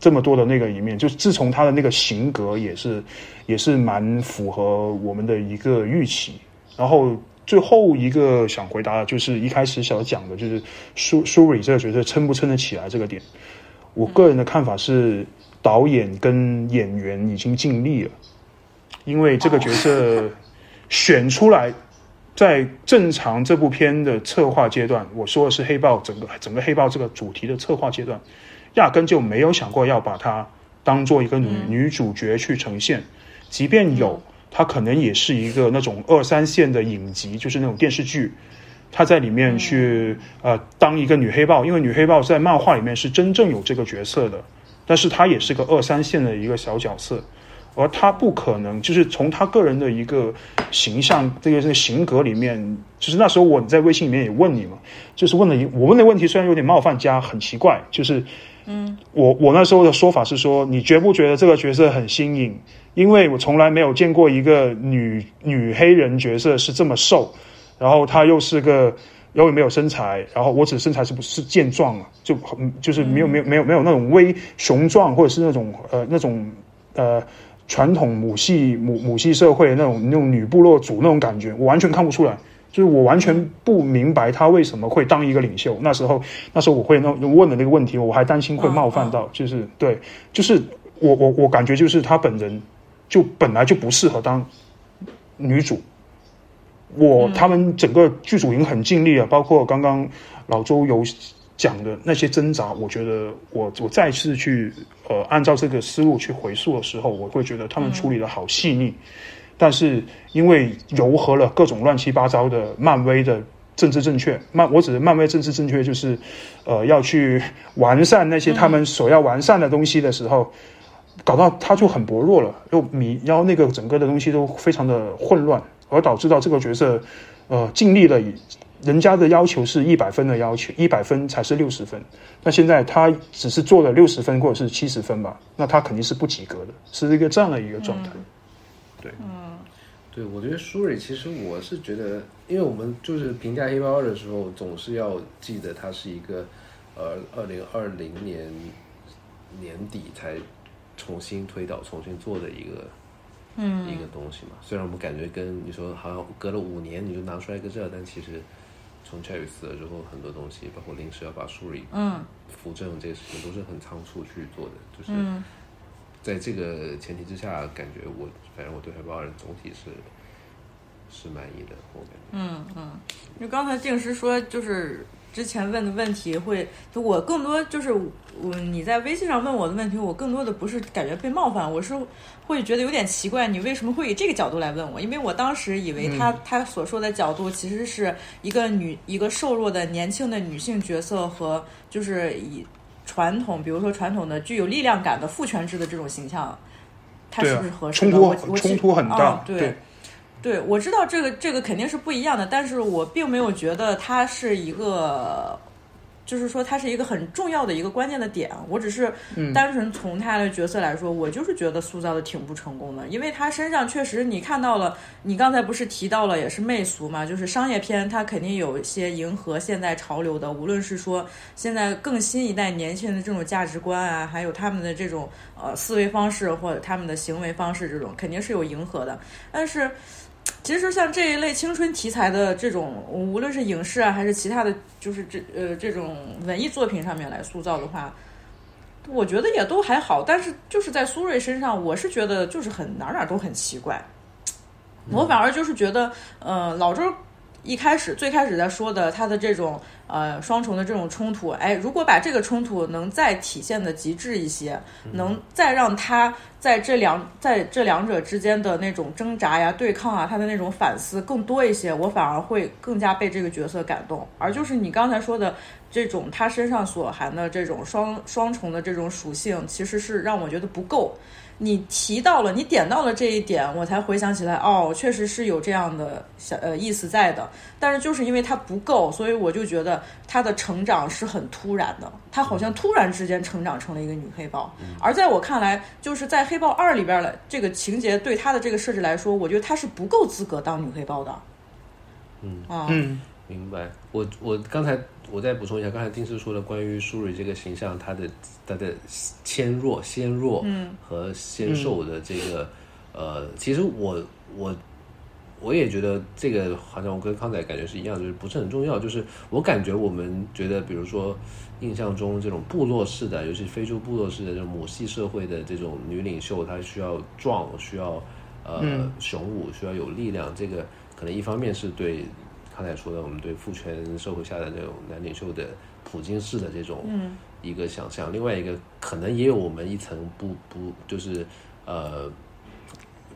这么多的那个里面，就是自从他的那个型格也是也是蛮符合我们的一个预期。然后最后一个想回答的就是一开始想讲的，就是苏苏蕊这个角色撑不撑得起来这个点。我个人的看法是，导演跟演员已经尽力了，因为这个角色 选出来。在正常这部片的策划阶段，我说的是黑豹整个整个黑豹这个主题的策划阶段，压根就没有想过要把它当做一个女女主角去呈现。即便有，它可能也是一个那种二三线的影集，就是那种电视剧，他在里面去呃当一个女黑豹，因为女黑豹在漫画里面是真正有这个角色的，但是她也是个二三线的一个小角色。而他不可能，就是从他个人的一个形象，这个这个性格里面，就是那时候我在微信里面也问你嘛，就是问了一我问的问题虽然有点冒犯加很奇怪，就是嗯，我我那时候的说法是说，你觉不觉得这个角色很新颖？因为我从来没有见过一个女女黑人角色是这么瘦，然后她又是个又没有身材，然后我指身材是不是健壮啊？就很就是没有没有没有没有那种微雄壮，或者是那种呃那种呃。传统母系母母系社会那种那种女部落主那种感觉，我完全看不出来，就是我完全不明白他为什么会当一个领袖。那时候那时候我会那问的那个问题，我还担心会冒犯到，就是对，就是我我我感觉就是他本人就本来就不适合当女主。我他们整个剧组已经很尽力了，包括刚刚老周有。讲的那些挣扎，我觉得我我再次去呃按照这个思路去回溯的时候，我会觉得他们处理的好细腻。但是因为糅合了各种乱七八糟的漫威的政治正确，漫我指的漫威政治正确就是呃要去完善那些他们所要完善的东西的时候，搞到他就很薄弱了，又迷，然后那个整个的东西都非常的混乱，而导致到这个角色呃尽力了。人家的要求是一百分的要求，一百分才是六十分。那现在他只是做了六十分或者是七十分吧，那他肯定是不及格的，是一个这样的一个状态。对，嗯，对，我觉得舒瑞其实我是觉得，因为我们就是评价黑豹二的时候，总是要记得它是一个呃二零二零年年底才重新推导、重新做的一个嗯一个东西嘛。虽然我们感觉跟你说好像隔了五年你就拿出来一个这，但其实。从查理死了之后，很多东西，包括临时要把舒瑞、嗯，扶正这些事情，都是很仓促去做的。就是在这个前提之下，感觉我反正我对海豹人总体是是满意的，我感觉。嗯嗯，因为刚才定师说，就是之前问的问题会，就我更多就是我你在微信上问我的问题，我更多的不是感觉被冒犯，我是。会觉得有点奇怪，你为什么会以这个角度来问我？因为我当时以为他他所说的角度其实是一个女一个瘦弱的年轻的女性角色和就是以传统，比如说传统的具有力量感的父权制的这种形象，它是不是合适？冲突冲突很大，对对，我知道这个这个肯定是不一样的，但是我并没有觉得它是一个。就是说，它是一个很重要的一个关键的点。我只是单纯从他的角色来说，我就是觉得塑造的挺不成功的。因为他身上确实，你看到了，你刚才不是提到了，也是媚俗嘛，就是商业片，它肯定有一些迎合现在潮流的，无论是说现在更新一代年轻人的这种价值观啊，还有他们的这种呃思维方式或者他们的行为方式，这种肯定是有迎合的，但是。其实像这一类青春题材的这种，无论是影视啊，还是其他的，就是这呃这种文艺作品上面来塑造的话，我觉得也都还好。但是就是在苏芮身上，我是觉得就是很哪哪都很奇怪。我反而就是觉得，呃，老周一开始最开始在说的他的这种呃双重的这种冲突，哎，如果把这个冲突能再体现的极致一些，能再让他。在这两在这两者之间的那种挣扎呀、对抗啊，他的那种反思更多一些，我反而会更加被这个角色感动。而就是你刚才说的这种他身上所含的这种双双重的这种属性，其实是让我觉得不够。你提到了，你点到了这一点，我才回想起来，哦，确实是有这样的小呃意思在的。但是就是因为它不够，所以我就觉得她的成长是很突然的，她好像突然之间成长成了一个女黑豹。而在我看来，就是在黑豹二里边的这个情节对她的这个设置来说，我觉得她是不够资格当女黑豹的。嗯啊，明白。我我刚才我再补充一下，刚才丁师说的关于舒蕊这个形象，她的她的纤弱、纤弱嗯和纤瘦的这个，呃，其实我我我也觉得这个好像我跟康仔感觉是一样，就是不是很重要。就是我感觉我们觉得，比如说印象中这种部落式的，尤其非洲部落式的这种母系社会的这种女领袖，她需要壮，需要呃、嗯雄武，需要有力量。这个可能一方面是对刚才说的，我们对父权社会下的这种男领袖的普京式的这种嗯。一个想象，另外一个可能也有我们一层不不就是呃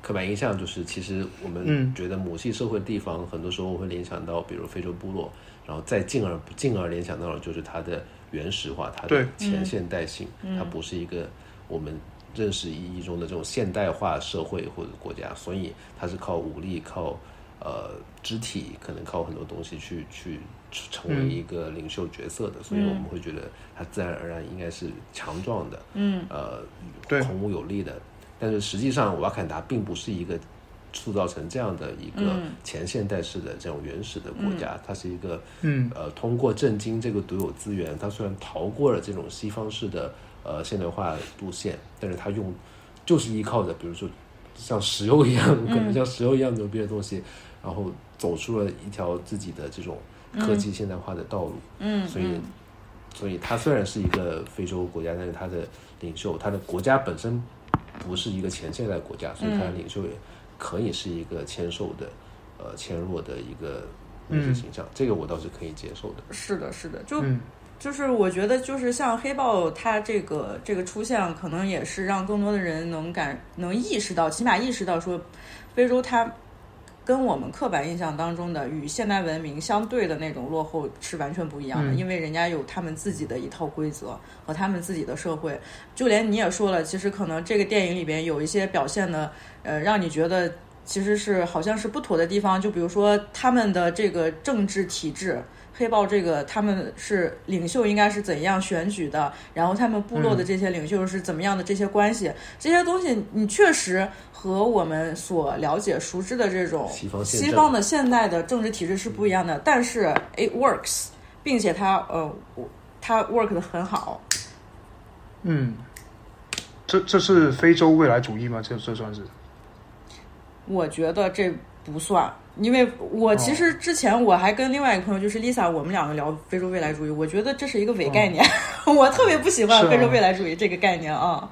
刻板印象，就是其实我们嗯。觉得母系社会地方很多时候会联想到，比如非洲部落，然后再进而进而联想到的就是它的原始化，它的前现代性，它不是一个我们认识意义中的这种现代化社会或者国家，所以它是靠武力靠。呃，肢体可能靠很多东西去去成为一个领袖角色的，所以我们会觉得他自然而然应该是强壮的，嗯，呃，对。孔武有力的。但是实际上，瓦坎达并不是一个塑造成这样的一个嗯。前现代式的这种原始的国家，它是一个嗯。呃，通过震惊这个独有资源，它虽然逃过了这种西方式的呃现代化路线，但是它用就是依靠着比如说像石油一样，可能像石油一样牛逼的东西，然后走出了一条自己的这种科技现代化的道路。嗯，所以，所以他虽然是一个非洲国家，但是他的领袖，他的国家本身不是一个前现代国家，所以他的领袖也可以是一个纤瘦的、呃纤弱的一个女性形象，这个我倒是可以接受的。是的，是的，就嗯。就是我觉得，就是像黑豹它这个这个出现，可能也是让更多的人能感能意识到，起码意识到说，非洲它跟我们刻板印象当中的与现代文明相对的那种落后是完全不一样的，嗯因为人家有他们自己的一套规则和他们自己的社会。就连你也说了，其实可能这个电影里边有一些表现的，呃，让你觉得其实是好像是不妥的地方，就比如说他们的这个政治体制。黑豹这个他们是领袖应该是怎样选举的，然后他们部落的这些领袖是怎么样的这些关系，这些东西你确实和我们所了解熟知的这种西方的现代的政治体制是不一样的，但是 it works，并且它呃它 work 的很好，嗯，这这是非洲未来主义吗？这这算是？我觉得这不算，因为我其实之前我还跟另外一个朋友就是 Lisa，我们两个聊非洲未来主义，我觉得这是一个伪概念，我特别不喜欢非洲未来主义这个概念啊。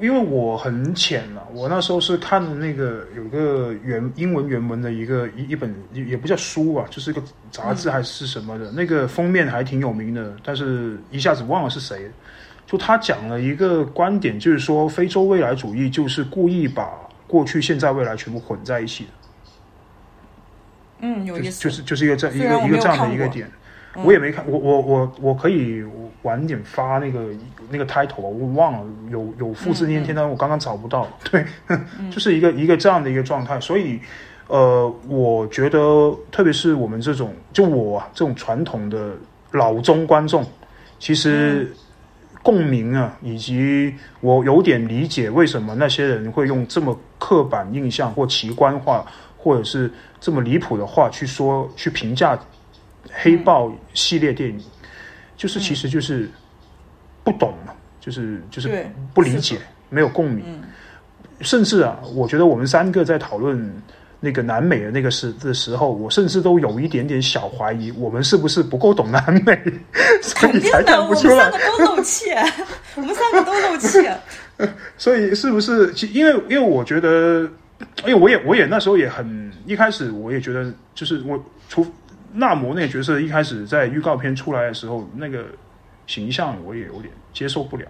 因为我很浅了、我那时候是看的那个有个原英文原文的一个一一本也也不叫书吧，就是一个杂志还是什么的，那个封面还挺有名的，但是一下子忘了是谁。就他讲了一个观点，就是说非洲未来主义就是故意把过去、现在、未来全部混在一起的，嗯，有就是意思，就是就是一个这一虽然我没有个一个这样的一个点。嗯。我也没看，我我我我可以晚点发那个那个 title 吧，我忘了有有复制粘贴，但我刚刚找不到。对，就是一个一个这样的一个状态，所以呃，我觉得特别是我们这种就我啊这种传统的老中观众，其实共鸣啊，以及我有点理解为什么那些人会用这么刻板印象或奇观化，或者是这么离谱的话去说去评价黑豹系列电影，就是其实就是不懂嘛，就是就是不理解没有共鸣，嗯甚至啊，我觉得我们三个在讨论那个南美的那个时的时候，我甚至都有一点点小怀疑，我们是不是不够懂南美，所以才肯定的，我们看不出来三。个都漏气，我们三个都漏气。所以是不是？因为因为我觉得，因为我也我也那时候也很一开始我也觉得，就是我除纳摩那个角色一开始在预告片出来的时候，那个形象我也有点接受不了，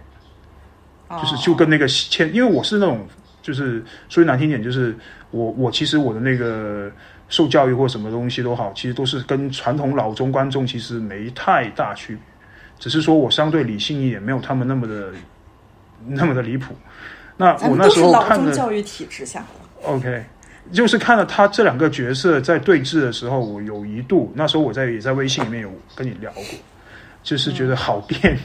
就是就跟那个签，因为我是那种就是说句难听点，就是我我其实我的那个受教育或什么东西都好，其实都是跟传统老中观众其实没太大区别，只是说我相对理性一点，没有他们那么的那么的离谱。那我那时候看的教育体制下的，OK，就是看了他这两个角色在对峙的时候，我有一度那时候我在也在微信里面有跟你聊过，就是觉得好别扭，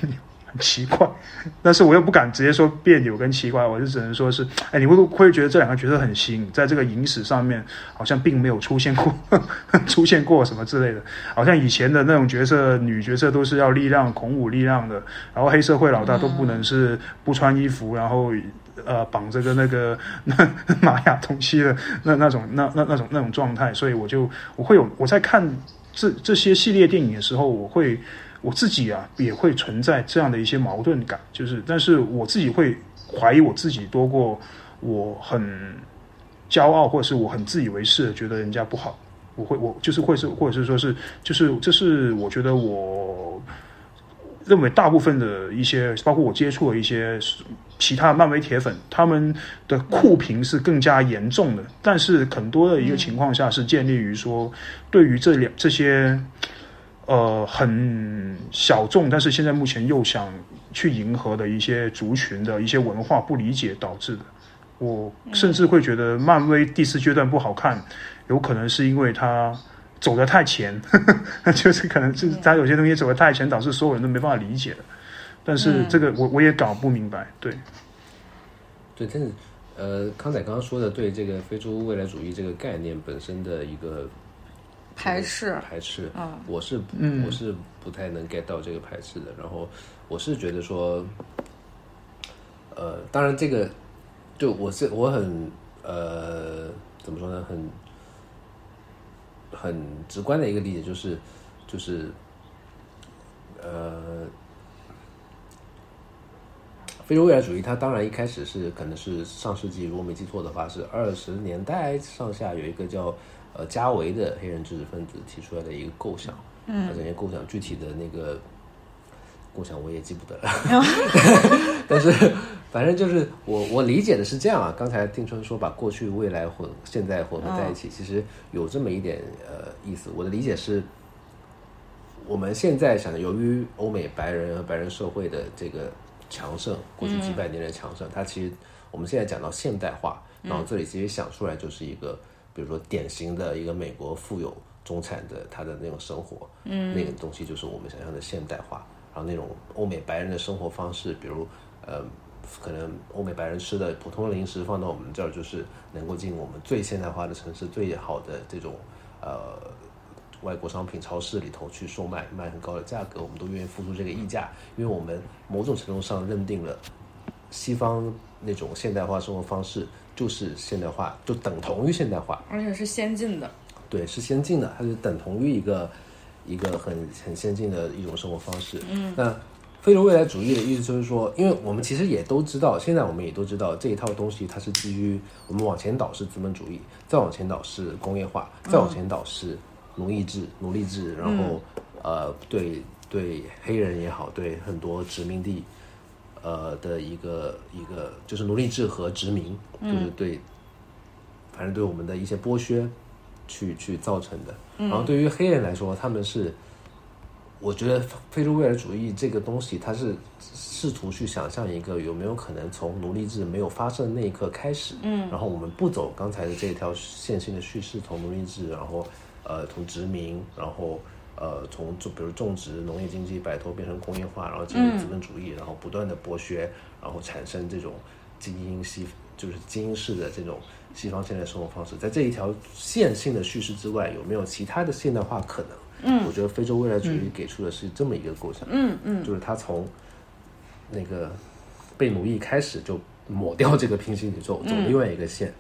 很奇怪，但是我又不敢直接说别扭跟奇怪，我就只能说是，哎，你会不会觉得这两个角色很新，在这个影史上面好像并没有出现过，出现过什么之类的，好像以前的那种角色，女角色都是要力量、孔武力量的，然后黑社会老大都不能是不穿衣服，然后呃绑着个那个 那 玛雅东西的那那种那那那种那种状态，所以我就我会有我在看这这些系列电影的时候，我会。我自己啊，也会存在这样的一些矛盾感，就是，但是我自己会怀疑我自己多过我很骄傲，或者是我很自以为是觉得人家不好。我会，我就是会是，或者是说是，就是这是我觉得我认为大部分的一些，包括我接触的一些其他漫威铁粉，他们的酷评是更加严重的。但是很多的一个情况下是建立于说，对于这两这些。呃，很小众，但是现在目前又想去迎合的一些族群的一些文化不理解导致的，我甚至会觉得漫威第四阶段不好看，有可能是因为它走得太前，就是可能是它有些东西走得太前，导致所有人都没办法理解的。但是这个我我也搞不明白，对，对，但是呃，康仔刚刚说的对这个非洲未来主义这个概念本身的一个。排斥，排斥，我是，我是不太能 get 到这个排斥的。然后，我是觉得说，呃，当然这个，就我是我很，呃，怎么说呢？很，很直观的一个理解就是，就是，呃，非洲未来主义，它当然一开始是可能是上世纪，如果没记错的话，是二十年代上下有一个叫。呃，加维的黑人知识分子提出来的一个构想，嗯，这些构想具体的那个构想我也记不得了，但是反正就是我我理解的是这样啊。刚才定春说把过去、未来混现在混合在一起，其实有这么一点呃意思。我的理解是，我们现在想，由于欧美白人和白人社会的这个强盛，过去几百年的强盛，它其实我们现在讲到现代化，然后这里其实想出来就是一个。比如说，典型的一个美国富有中产的他的那种生活，嗯，那个东西就是我们想象的现代化。然后那种欧美白人的生活方式，比如，呃，可能欧美白人吃的普通零食放到我们这儿，就是能够进我们最现代化的城市、最好的这种呃外国商品超市里头去售卖，卖很高的价格，我们都愿意付出这个溢价，因为我们某种程度上认定了西方那种现代化生活方式。就是现代化，就等同于现代化，而且是先进的。对，是先进的，它就等同于一个一个很很先进的一种生活方式。嗯，那非洲未来主义的意思就是说，因为我们其实也都知道，现在我们也都知道这一套东西，它是基于我们往前倒是资本主义，再往前倒是工业化，再往前倒是奴役制、奴隶制，然后呃，对对黑人也好，对很多殖民地。呃的一个一个就是奴隶制和殖民，就是对，反正对我们的一些剥削，去去造成的。然后对于黑人来说，他们是，我觉得非洲未来主义这个东西，它是试图去想象一个有没有可能从奴隶制没有发生的那一刻开始，嗯，然后我们不走刚才的这条线性的叙事，从奴隶制，然后呃从殖民，然后。呃，从种比如种植、农业经济摆脱变成工业化，然后进入资本主义，然后不断的剥削，然后产生这种精英西就是精英式的这种西方现代生活方式。在这一条线性的叙事之外，有没有其他的现代化可能？嗯，我觉得非洲未来主义给出的是这么一个构想。嗯嗯，就是他从那个被奴役开始就抹掉这个平行宇宙，走另外一个线。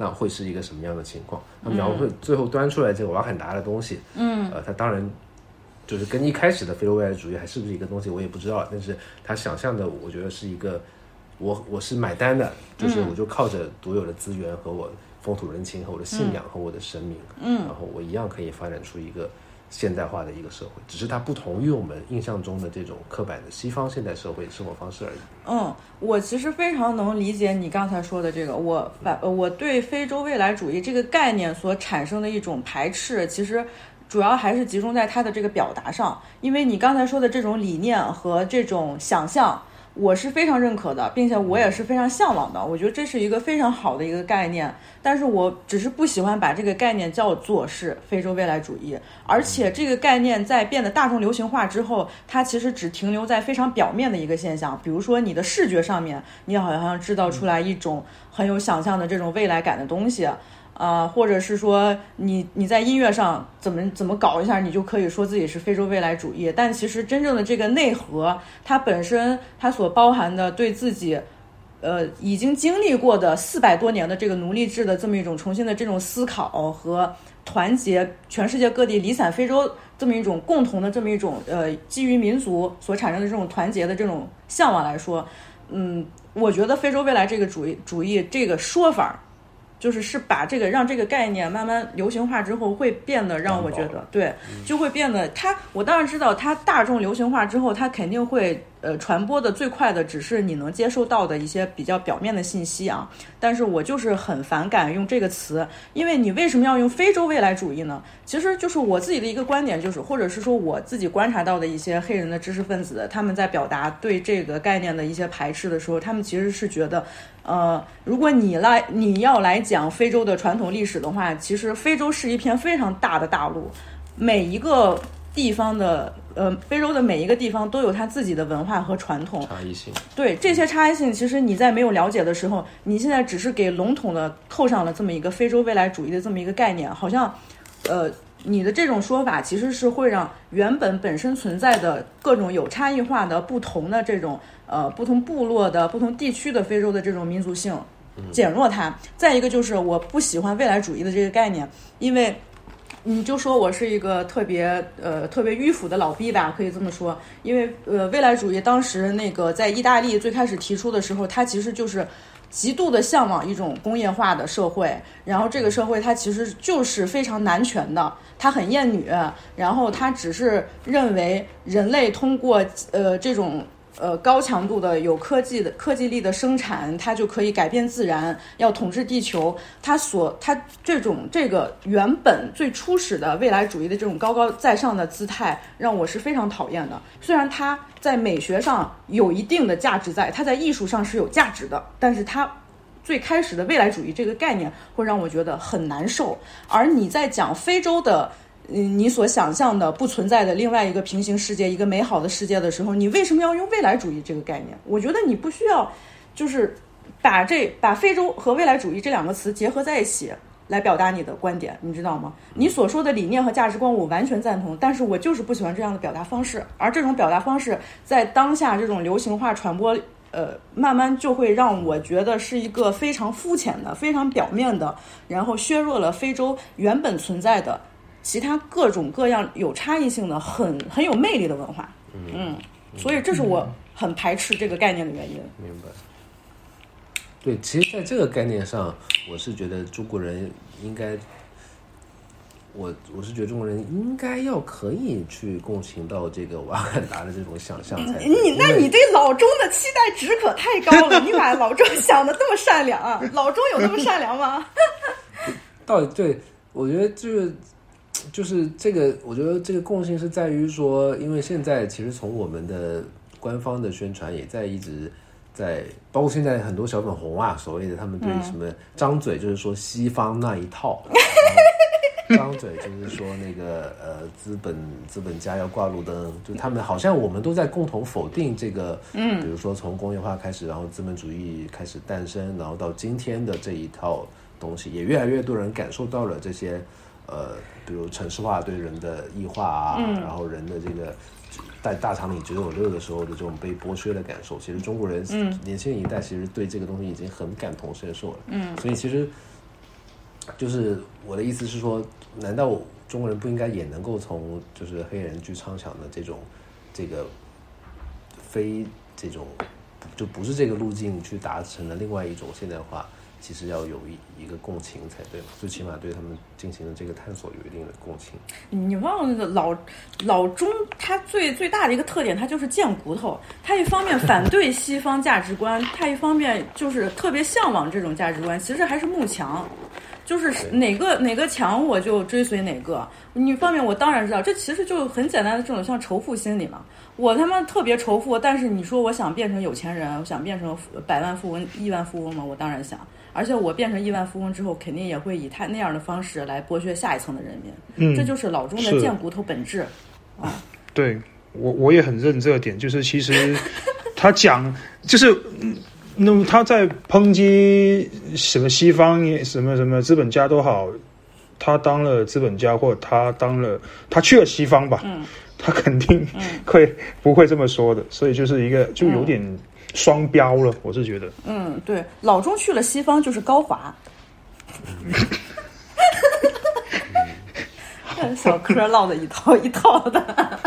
那会是一个什么样的情况？他描绘最后端出来这个瓦坎达的东西，嗯，呃，他当然就是跟一开始的非洲未来主义还是不是一个东西，我也不知道。但是他想象的，我觉得是一个，我我是买单的，就是我就靠着独有的资源和我风土人情和我的信仰和我的神明，嗯，然后我一样可以发展出一个。现代化的一个社会，只是它不同于我们印象中的这种刻板的西方现代社会生活方式而已。嗯，我其实非常能理解你刚才说的这个，我反我对非洲未来主义这个概念所产生的一种排斥，其实主要还是集中在它的这个表达上，因为你刚才说的这种理念和这种想象我是非常认可的，并且我也是非常向往的。我觉得这是一个非常好的一个概念，但是我只是不喜欢把这个概念叫做是非洲未来主义，而且这个概念在变得大众流行化之后，它其实只停留在非常表面的一个现象，比如说你的视觉上面，你好像制造出来一种很有想象的这种未来感的东西。啊，或者是说你你在音乐上怎么怎么搞一下，你就可以说自己是非洲未来主义。但其实真正的这个内核，它本身它所包含的对自己，呃，已经经历过的四百多年的这个奴隶制的这么一种重新的这种思考和团结全世界各地离散非洲这么一种共同的这么一种呃基于民族所产生的这种团结的这种向往来说，嗯，我觉得非洲未来这个主义主义这个说法。就是是把这个让这个概念慢慢流行化之后，会变得让我觉得对，就会变得它。我当然知道它大众流行化之后，它肯定会。呃，传播的最快的只是你能接受到的一些比较表面的信息啊，但是我就是很反感用这个词，因为你为什么要用非洲未来主义呢？其实就是我自己的一个观点，就是或者是说我自己观察到的一些黑人的知识分子，他们在表达对这个概念的一些排斥的时候，他们其实是觉得，呃，如果你来你要来讲非洲的传统历史的话，其实非洲是一片非常大的大陆，每一个。地方的呃，非洲的每一个地方都有它自己的文化和传统差异性。对这些差异性，其实你在没有了解的时候，你现在只是给笼统的扣上了这么一个非洲未来主义的这么一个概念，好像，呃，你的这种说法其实是会让原本本身存在的各种有差异化的不同的这种呃不同部落的不同地区的非洲的这种民族性减弱它。再一个就是我不喜欢未来主义的这个概念，因为。你就说我是一个特别呃特别迂腐的老逼吧，可以这么说。因为呃未来主义当时那个在意大利最开始提出的时候，它其实就是极度的向往一种工业化的社会，然后这个社会它其实就是非常男权的，它很厌女，然后它只是认为人类通过呃这种。呃，高强度的有科技的科技力的生产，它就可以改变自然，要统治地球。它所它这种这个原本最初始的未来主义的这种高高在上的姿态，让我是非常讨厌的。虽然它在美学上有一定的价值在，它在艺术上是有价值的，但是它最开始的未来主义这个概念会让我觉得很难受。而你在讲非洲的。嗯，你所想象的不存在的另外一个平行世界，一个美好的世界的时候，你为什么要用未来主义这个概念？我觉得你不需要，就是把这把非洲和未来主义这两个词结合在一起来表达你的观点，你知道吗？你所说的理念和价值观我完全赞同，但是我就是不喜欢这样的表达方式，而这种表达方式在当下这种流行化传播，呃，慢慢就会让我觉得是一个非常肤浅的、非常表面的，然后削弱了非洲原本存在的。其他各种各样有差异性的、很很有魅力的文化，嗯，所以这是我很排斥这个概念的原因。明白。对，其实，在这个概念上，我是觉得中国人应该，我我是觉得中国人应该要可以去共情到这个瓦坎达的这种想象才。你那你对老钟的期待值可太高了，你把老钟想的这么善良，老钟有那么善良吗？到底对，我觉得就是。就是这个，我觉得这个共性是在于说，因为现在其实从我们的官方的宣传也在一直在，包括现在很多小粉红啊，所谓的他们对什么张嘴就是说西方那一套，张嘴就是说那个呃资本资本家要挂路灯，就他们好像我们都在共同否定这个，嗯，比如说从工业化开始，然后资本主义开始诞生，然后到今天的这一套东西，也越来越多人感受到了这些。呃，比如城市化对人的异化啊，然后人的这个在大厂里只有热的时候的这种被剥削的感受，其实中国人年轻一代其实对这个东西已经很感同身受了。嗯，所以其实就是我的意思是说，难道中国人不应该也能够从就是黑人去畅想的这种这个非这种就不是这个路径去达成了另外一种现代化？其实要有一一个共情才对嘛，最起码对他们进行的这个探索有一定的共情。你忘了那个老老钟，他最最大的一个特点，他就是贱骨头。他一方面反对西方价值观，他一方面就是特别向往这种价值观。其实还是慕强。就是哪个哪个强我就追随哪个。你方面我当然知道，这其实就很简单的这种像仇富心理嘛。我他妈特别仇富，但是你说我想变成有钱人，我想变成百万富翁、亿万富翁吗？我当然想。而且我变成亿万富翁之后，肯定也会以他那样的方式来剥削下一层的人民。嗯，这就是老钟的贱骨头本质啊。对我我也很认这个点，就是其实 他讲就是。那么他在抨击什么西方什么什么资本家都好，他当了资本家或他当了他去了西方吧，嗯，他肯定会不会这么说的，所以就是一个就有点双标了，我是觉得。嗯，对，老钟去了西方就是高华，小柯唠的一套一套的。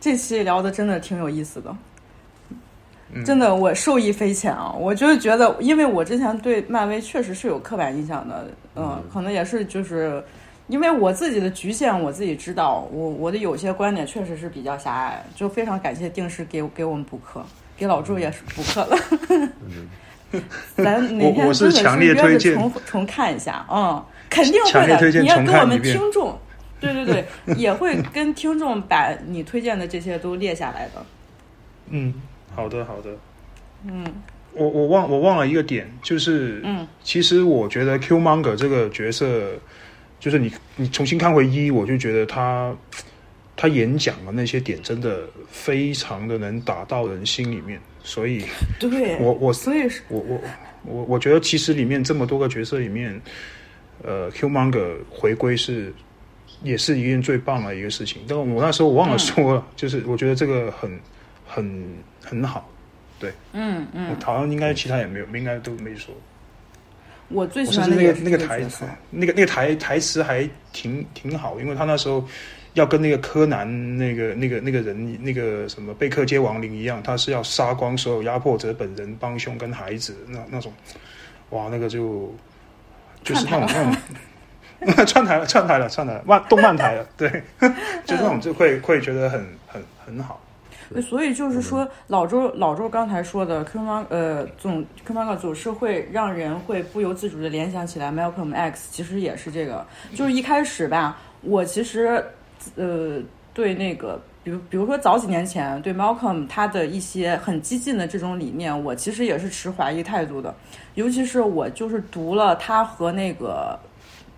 这期聊的真的挺有意思的，真的我受益匪浅啊！我就是觉得，因为我之前对漫威确实是有刻板印象的，嗯，可能也是就是因为我自己的局限，我自己知道，我我的有些观点确实是比较狭隘，就非常感谢定时给给我们补课，给老祝也是补课了。咱哪天我是强烈推荐重重看一下，嗯，肯定会的，你要跟我们听众。对对对，也会跟听众把你推荐的这些都列下来的。嗯，好的好的。嗯，我我忘我忘了一个点，就是嗯，其实我觉得 Q Monger 这个角色，就是你你重新看回一，我就觉得他他演讲的那些点真的非常的能打到人心里面，所以 对我我所以是我我我我觉得其实里面这么多个角色里面，呃，Q Monger 回归是。也是一件最棒的一个事情，但我那时候我忘了说了，就是我觉得这个很很很好，对，嗯嗯，好像应该其他也没有，应该都没说。我最喜欢那个那个台词，那个那个台台词还挺挺好，因为他那时候要跟那个柯南那个那个那个人那个什么贝克街亡灵一样，他是要杀光所有压迫者本人、帮凶跟孩子那那种，哇，那个就就是那种那种。串台了，串台了，串台了，漫动漫台了，对，就那种就会会觉得很很很好。所以就是说，老周老周刚才说的 Q 妈呃总 Q 妈总是会让人会不由自主的联想起来 Malcolm X，其实也是这个，就是一开始吧，我其实呃对那个，比如比如说早几年前对 Malcolm 他的一些很激进的这种理念，我其实也是持怀疑态度的，尤其是我就是读了他和那个。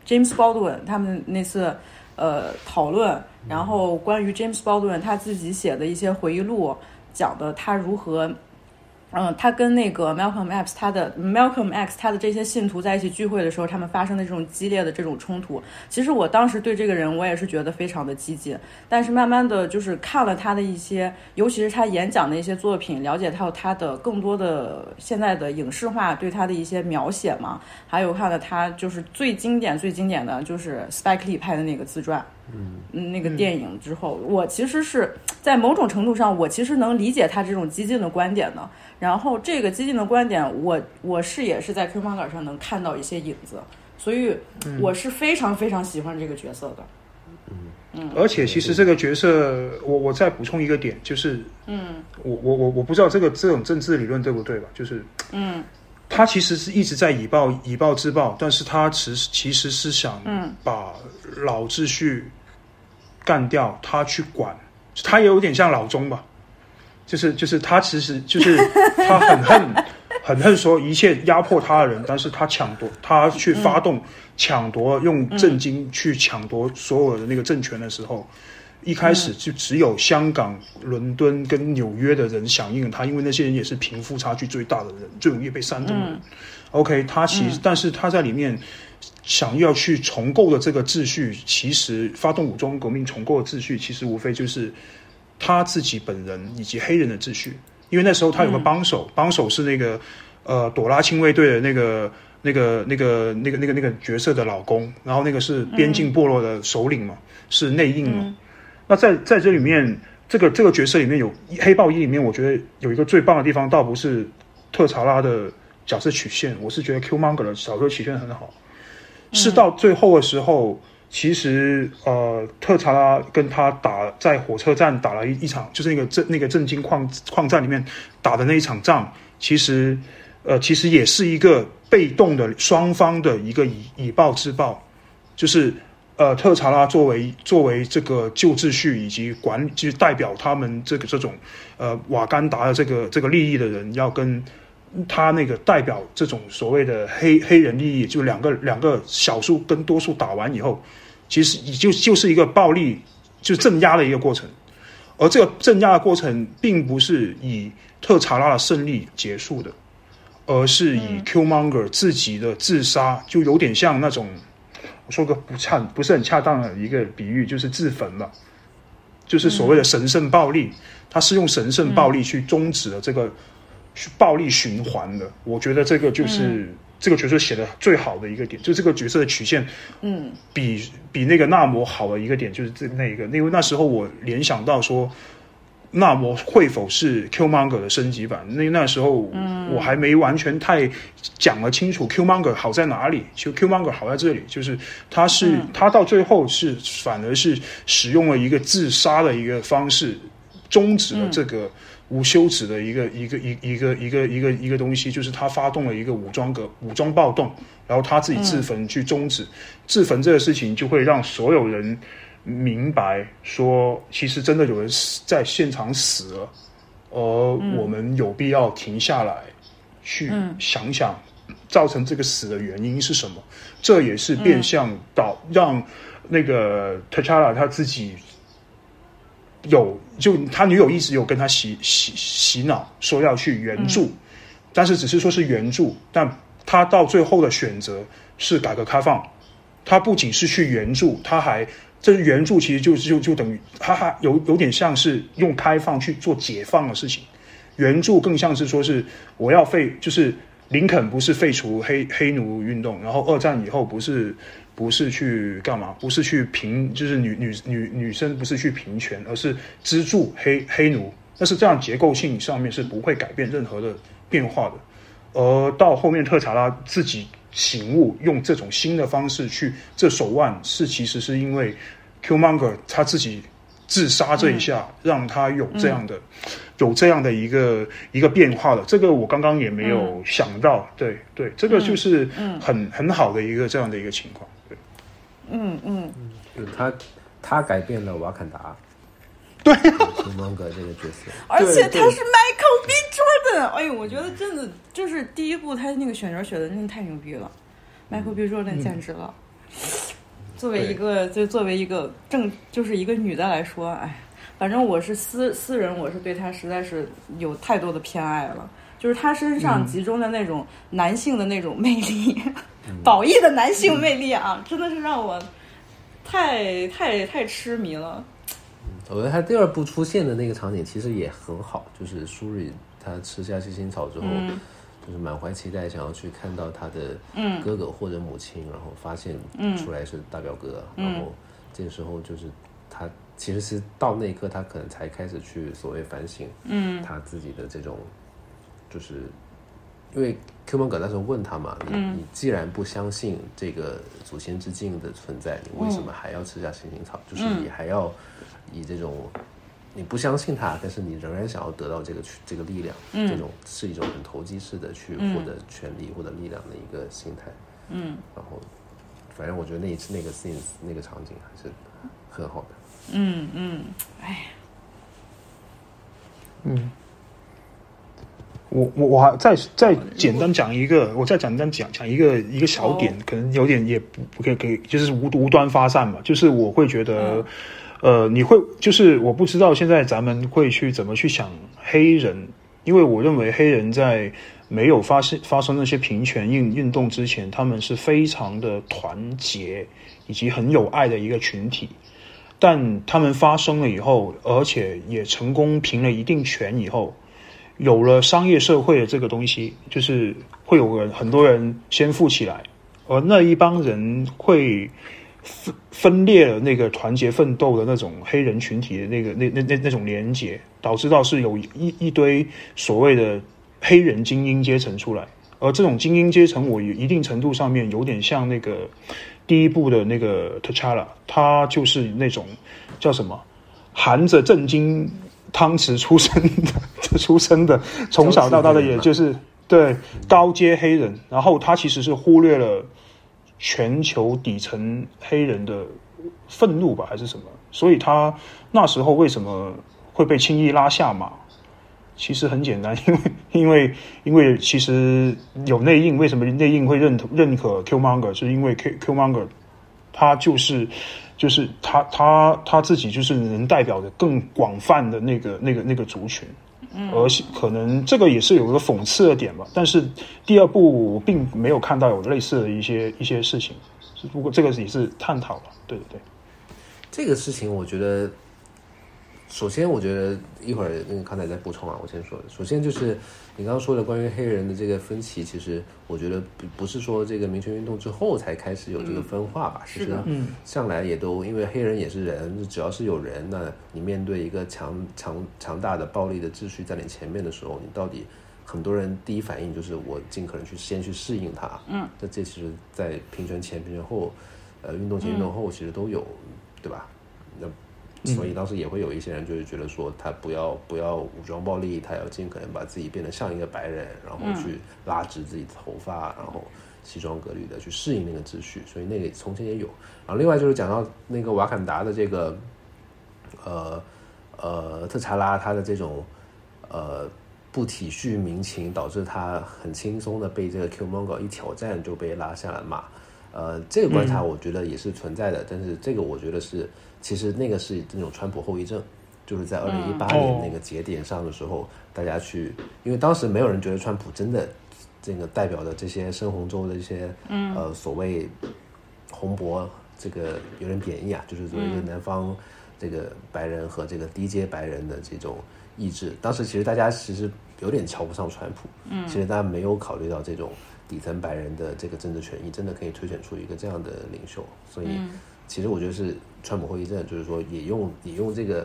James Baldwin 他们那次，呃，讨论，然后关于 James Baldwin 他自己写的一些回忆录，讲的他如何。嗯，他跟那个 Malcolm X 他的 Malcolm X 他的这些信徒在一起聚会的时候，他们发生的这种激烈的这种冲突，其实我当时对这个人我也是觉得非常的激进。但是慢慢的就是看了他的一些，尤其是他演讲的一些作品，了解到他的更多的现在的影视化对他的一些描写嘛，还有看了他就是最经典最经典的就是 Spike Lee 拍的那个自传。嗯，那个电影之后，我其实是在某种程度上，我其实能理解他这种激进的观点的。然后这个激进的观点，我我是也是在 Q 漫杆上能看到一些影子，所以我是非常非常喜欢这个角色的。嗯嗯，而且其实这个角色，我我再补充一个点，就是嗯，我我我我不知道这个这种政治理论对不对吧？就是嗯，他其实是一直在以暴以暴制暴，但是他其实其实是想把老秩序。干掉他去管，他也有点像老钟吧，就是就是他其实就是 他很恨很恨说一切压迫他的人，但是他抢夺他去发动抢夺用震惊去抢夺所有的那个政权的时候，一开始就只有香港、伦敦跟纽约的人响应他，因为那些人也是贫富差距最大的人，最容易被煽动的人。OK，他其实但是他在里面。想要去重构的这个秩序，其实发动武装革命重构的秩序，其实无非就是他自己本人以及黑人的秩序。因为那时候他有个帮手，帮手是那个呃朵拉亲卫队的那个那个那个那个那个那个角色的老公，然后那个是边境部落的首领嘛，是内应嘛。那在在这里面，这个这个角色里面有黑豹一里面，我觉得有一个最棒的地方，倒不是特查拉的角色曲线，我是觉得 Q Monger 的小说曲线很好。是到最后的时候，其实呃，特查拉跟他打在火车站打了一一场，就是那个震那个震惊矿矿站里面打的那一场仗。其实呃，其实也是一个被动的双方的一个以以暴制暴，就是呃，特查拉作为作为这个旧秩序以及管，就是代表他们这个这种呃瓦干达的这个这个利益的人，要跟他那个代表这种所谓的黑黑人利益，就两个两个少数跟多数打完以后，其实也就就是一个暴力就镇压的一个过程，而这个镇压的过程并不是以特查拉的胜利结束的。而是以 Qmonger 自己的自杀，就有点像那种，我说个不恰不是很恰当的一个比喻，就是自焚了，就是所谓的神圣暴力，他是用神圣暴力去终止了这个暴力循环的。我觉得这个就是这个角色写的最好的一个点，就这个角色的曲线，嗯，比比那个纳摩好的一个点就是这那一个，因为那时候我联想到说。那我会否是 Qmonger 的升级版？那那时候我还没完全太讲得清楚 Qmonger 好在哪里。其实 Qmonger 好在这里，就是他是他到最后是反而是使用了一个自杀的一个方式，终止了这个无休止的一个一个一一个一个一个一个东西，就是他发动了一个武装革武装暴动，然后他自己自焚去终止自焚这个事情，就会让所有人。明白说，其实真的有人在现场死了，而我们有必要停下来去想想，造成这个死的原因是什么？这也是变相导让那个 T'Challa 他自己有，就他女友一直有跟他洗洗洗脑，说要去援助，但是只是说是援助，但他到最后的选择是改革开放。他不仅是去援助，他还。这援助其实就就就等于，哈哈，有有点像是用开放去做解放的事情，援助更像是说是我要废，就是林肯不是废除黑黑奴运动，然后二战以后不是不是去干嘛，不是去平，就是女女女女生不是去平权，而是资助黑黑奴，但是这样结构性上面是不会改变任何的变化的，而到后面特查拉自己。醒悟，用这种新的方式去这手腕，是其实是因为 Qmonger 他自己自杀这一下，让他有这样的有这样的一个一个变化了。这个我刚刚也没有想到，对对，这个就是很很好的一个这样的一个情况。对，嗯嗯，就他他改变了瓦坎达。对，Qmonger 这个角色，而且他是 Michael B. Jordan。哎呦，我觉得真的就是第一部他那个选角选的真的太牛逼了，Michael B. Jordan 简直了。作为一个就作为一个正就是一个女的来说，哎，反正我是私私人，我是对他实在是有太多的偏爱了。就是他身上集中的那种男性的那种魅力，宝义的男性魅力啊，真的是让我太太太痴迷了。我觉得他第二部出现的那个场景其实也很好，就是舒瑞他吃下七星草之后，就是满怀期待想要去看到他的哥哥或者母亲，然后发现出来是大表哥，然后这个时候就是他其实是到那一刻他可能才开始去所谓反省，他自己的这种，就是因为 Q 蒙哥那时候问他嘛，你你既然不相信这个祖先之境的存在，你为什么还要吃下七星草？就是你还要。以这种你不相信他，但是你仍然想要得到这个这个力量，这种是一种很投机式的去获得权力或者力量的一个心态。嗯，然后反正我觉得那一次那个 scene 那个场景还是很好的。嗯嗯，哎，嗯，我我我还再再简单讲一个，我再简单讲讲一个一个小点，可能有点也不不可以可以，就是无无端发散嘛，就是我会觉得。呃，你会就是我不知道现在咱们会去怎么去想黑人，因为我认为黑人在没有发生发生那些平权运运动之前，他们是非常的团结以及很有爱的一个群体，但他们发生了以后，而且也成功平了一定权以后，有了商业社会的这个东西，就是会有人很多人先富起来，而那一帮人会。分分裂了那个团结奋斗的那种黑人群体的那个那那那那种连结，导致到是有一一堆所谓的黑人精英阶层出来，而这种精英阶层，我一定程度上面有点像那个第一部的那个 T'Challa，他就是那种叫什么？含着震惊汤匙出生的出生的，从小到大的也就是对高阶黑人，然后他其实是忽略了全球底层黑人的愤怒吧，还是什么？所以他那时候为什么会被轻易拉下马？其实很简单，因为因为因为其实有内应，为什么内应会认同认可 Q Monger？是因为 Q Q Monger 他就是就是他他他自己就是能代表的更广泛的那个那个那个族群。而可能这个也是有一个讽刺的点吧，但是第二部并没有看到有类似的一些一些事情，不过这个也是探讨了，对对对，这个事情我觉得。首先，我觉得一会儿那个康仔再补充啊。我先说，首先就是你刚刚说的关于黑人的这个分歧，其实我觉得不不是说这个民权运动之后才开始有这个分化吧。其实向来也都因为黑人也是人，只要是有人，那你面对一个强强强大的暴力的秩序在你前面的时候，你到底很多人第一反应就是我尽可能去先去适应它。嗯，那这其实，在平权前、平权后，呃，运动前、运动后，其实都有，对吧？那。所以当时也会有一些人就是觉得说他不要不要武装暴力，他要尽可能把自己变得像一个白人，然后去拉直自己的头发，然后西装革履的去适应那个秩序。所以那个从前也有。然后另外就是讲到那个瓦坎达的这个，呃呃特查拉他的这种呃不体恤民情，导致他很轻松的被这个 Q Mongo 一挑战就被拉下来骂。呃，这个观察我觉得也是存在的，但是这个我觉得是。其实那个是那种川普后遗症，就是在二零一八年那个节点上的时候，大家去，因为当时没有人觉得川普真的这个代表的这些深红州的一些呃所谓红脖，这个有点贬义啊，就是作为一个南方这个白人和这个低阶白人的这种意志。当时其实大家其实有点瞧不上川普，嗯，其实大家没有考虑到这种底层白人的这个政治权益，真的可以推选出一个这样的领袖，所以。其实我觉得是川普后遗症，就是说也用也用这个，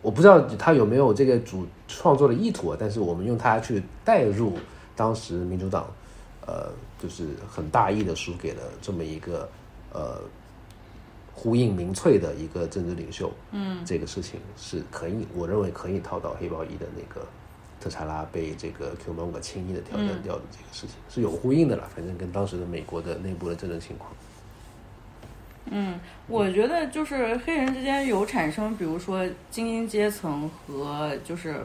我不知道他有没有这个主创作的意图啊，但是我们用它去代入当时民主党，呃，就是很大意的输给了这么一个呃呼应民粹的一个政治领袖，嗯，这个事情是可以，我认为可以套到黑豹一的那个特查拉被这个 Q 蒙格轻易的挑战掉的这个事情是有呼应的了，反正跟当时的美国的内部的政治情况。嗯，我觉得就是黑人之间有产生，比如说精英阶层和就是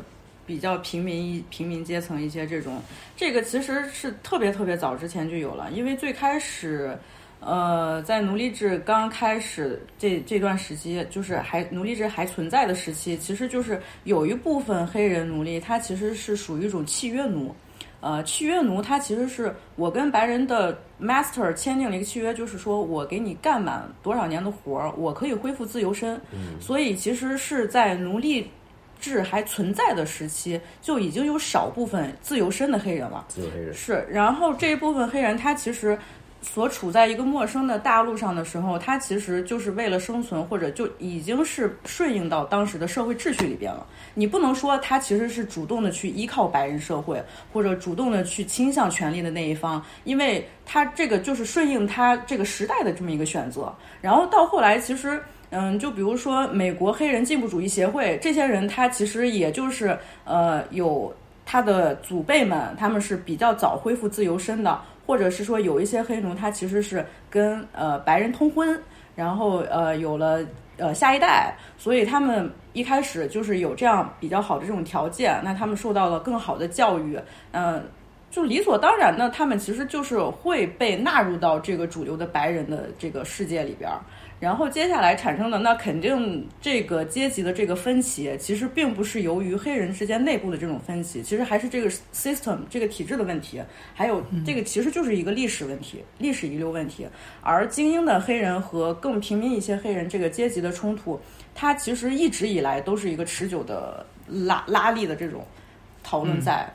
比较平民一平民阶层一些这种，这个其实是特别特别早之前就有了，因为最开始，呃，在奴隶制刚开始这这段时期，就是还奴隶制还存在的时期，其实就是有一部分黑人奴隶，他其实是属于一种契约奴。呃，契约奴他其实是我跟白人的 master 签订了一个契约，就是说我给你干满多少年的活儿，我可以恢复自由身。嗯，所以其实是在奴隶制还存在的时期，就已经有少部分自由身的黑人了。自由黑人是，然后这一部分黑人他其实。所处在一个陌生的大陆上的时候，他其实就是为了生存，或者就已经是顺应到当时的社会秩序里边了。你不能说他其实是主动的去依靠白人社会，或者主动的去倾向权力的那一方，因为他这个就是顺应他这个时代的这么一个选择。然后到后来，其实，嗯，就比如说美国黑人进步主义协会这些人，他其实也就是呃有他的祖辈们，他们是比较早恢复自由身的。或者是说有一些黑奴，他其实是跟呃白人通婚，然后呃有了呃下一代，所以他们一开始就是有这样比较好的这种条件，那他们受到了更好的教育，嗯，就理所当然的，他们其实就是会被纳入到这个主流的白人的这个世界里边儿。然后接下来产生的那肯定这个阶级的这个分歧，其实并不是由于黑人之间内部的这种分歧，其实还是这个 system 这个体制的问题，还有这个其实就是一个历史问题、历史遗留问题。而精英的黑人和更平民一些黑人这个阶级的冲突，它其实一直以来都是一个持久的拉拉力的这种讨论在。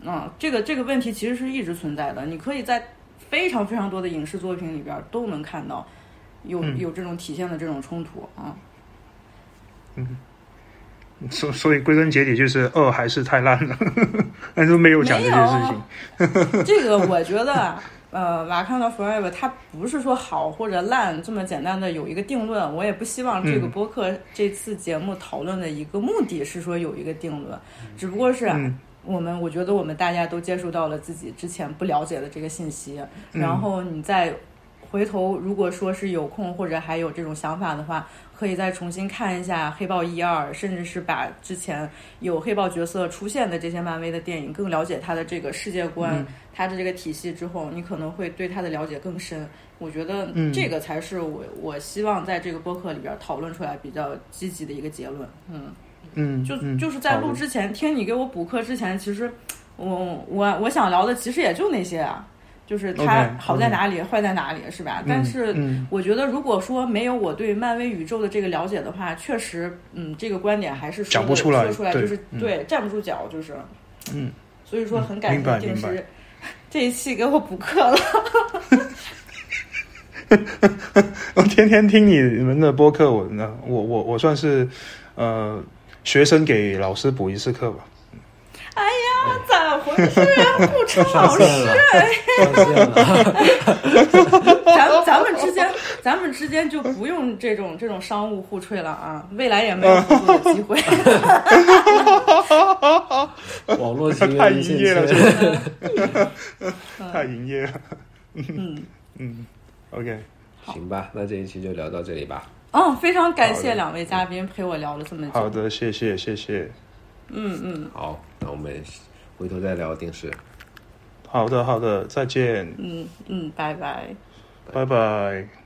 嗯，这个这个问题其实是一直存在的，你可以在非常非常多的影视作品里边都能看到。有有这种体现的这种冲突啊，嗯，所所以归根结底就是二还是太烂了，但是没有讲这件事情。这个我觉得，呃，瓦坎达 Forever 它不是说好或者烂这么简单的有一个定论，我也不希望这个播客这次节目讨论的一个目的是说有一个定论，只不过是我们我觉得我们大家都接触到了自己之前不了解的这个信息，然后你再回头，如果说是有空或者还有这种想法的话，可以再重新看一下《黑豹》一二，甚至是把之前有黑豹角色出现的这些漫威的电影，更了解他的这个世界观、它的这个体系之后，你可能会对他的了解更深。我觉得这个才是我我希望在这个播客里边讨论出来比较积极的一个结论。嗯。嗯，就就是在录之前，听你给我补课之前，其实我我我想聊的其实也就那些啊，就是它好在哪里，坏在哪里，是吧？但是我觉得，如果说没有我对漫威宇宙的这个了解的话，确实，嗯，这个观点还是说不出来，说出来就是对站不住脚，就是，嗯，所以说很感谢定时 这一期给我补课了。我天天听你们的播客，我呢，我我我算是呃。学生给老师补一次课吧。哎呀，咋回事啊？不成老师，咱咱们之间，咱们之间就不用这种这种商务互吹了啊！未来也没有合作的机会。网络 太营业了，太营业了。嗯嗯，OK，行吧，那这一期就聊到这里吧。哦，非常感谢两位嘉宾陪我聊了这么久。好的，谢谢谢谢。嗯嗯。好，那我们回头再聊电视。好的好的，再见。嗯嗯，拜拜。拜拜。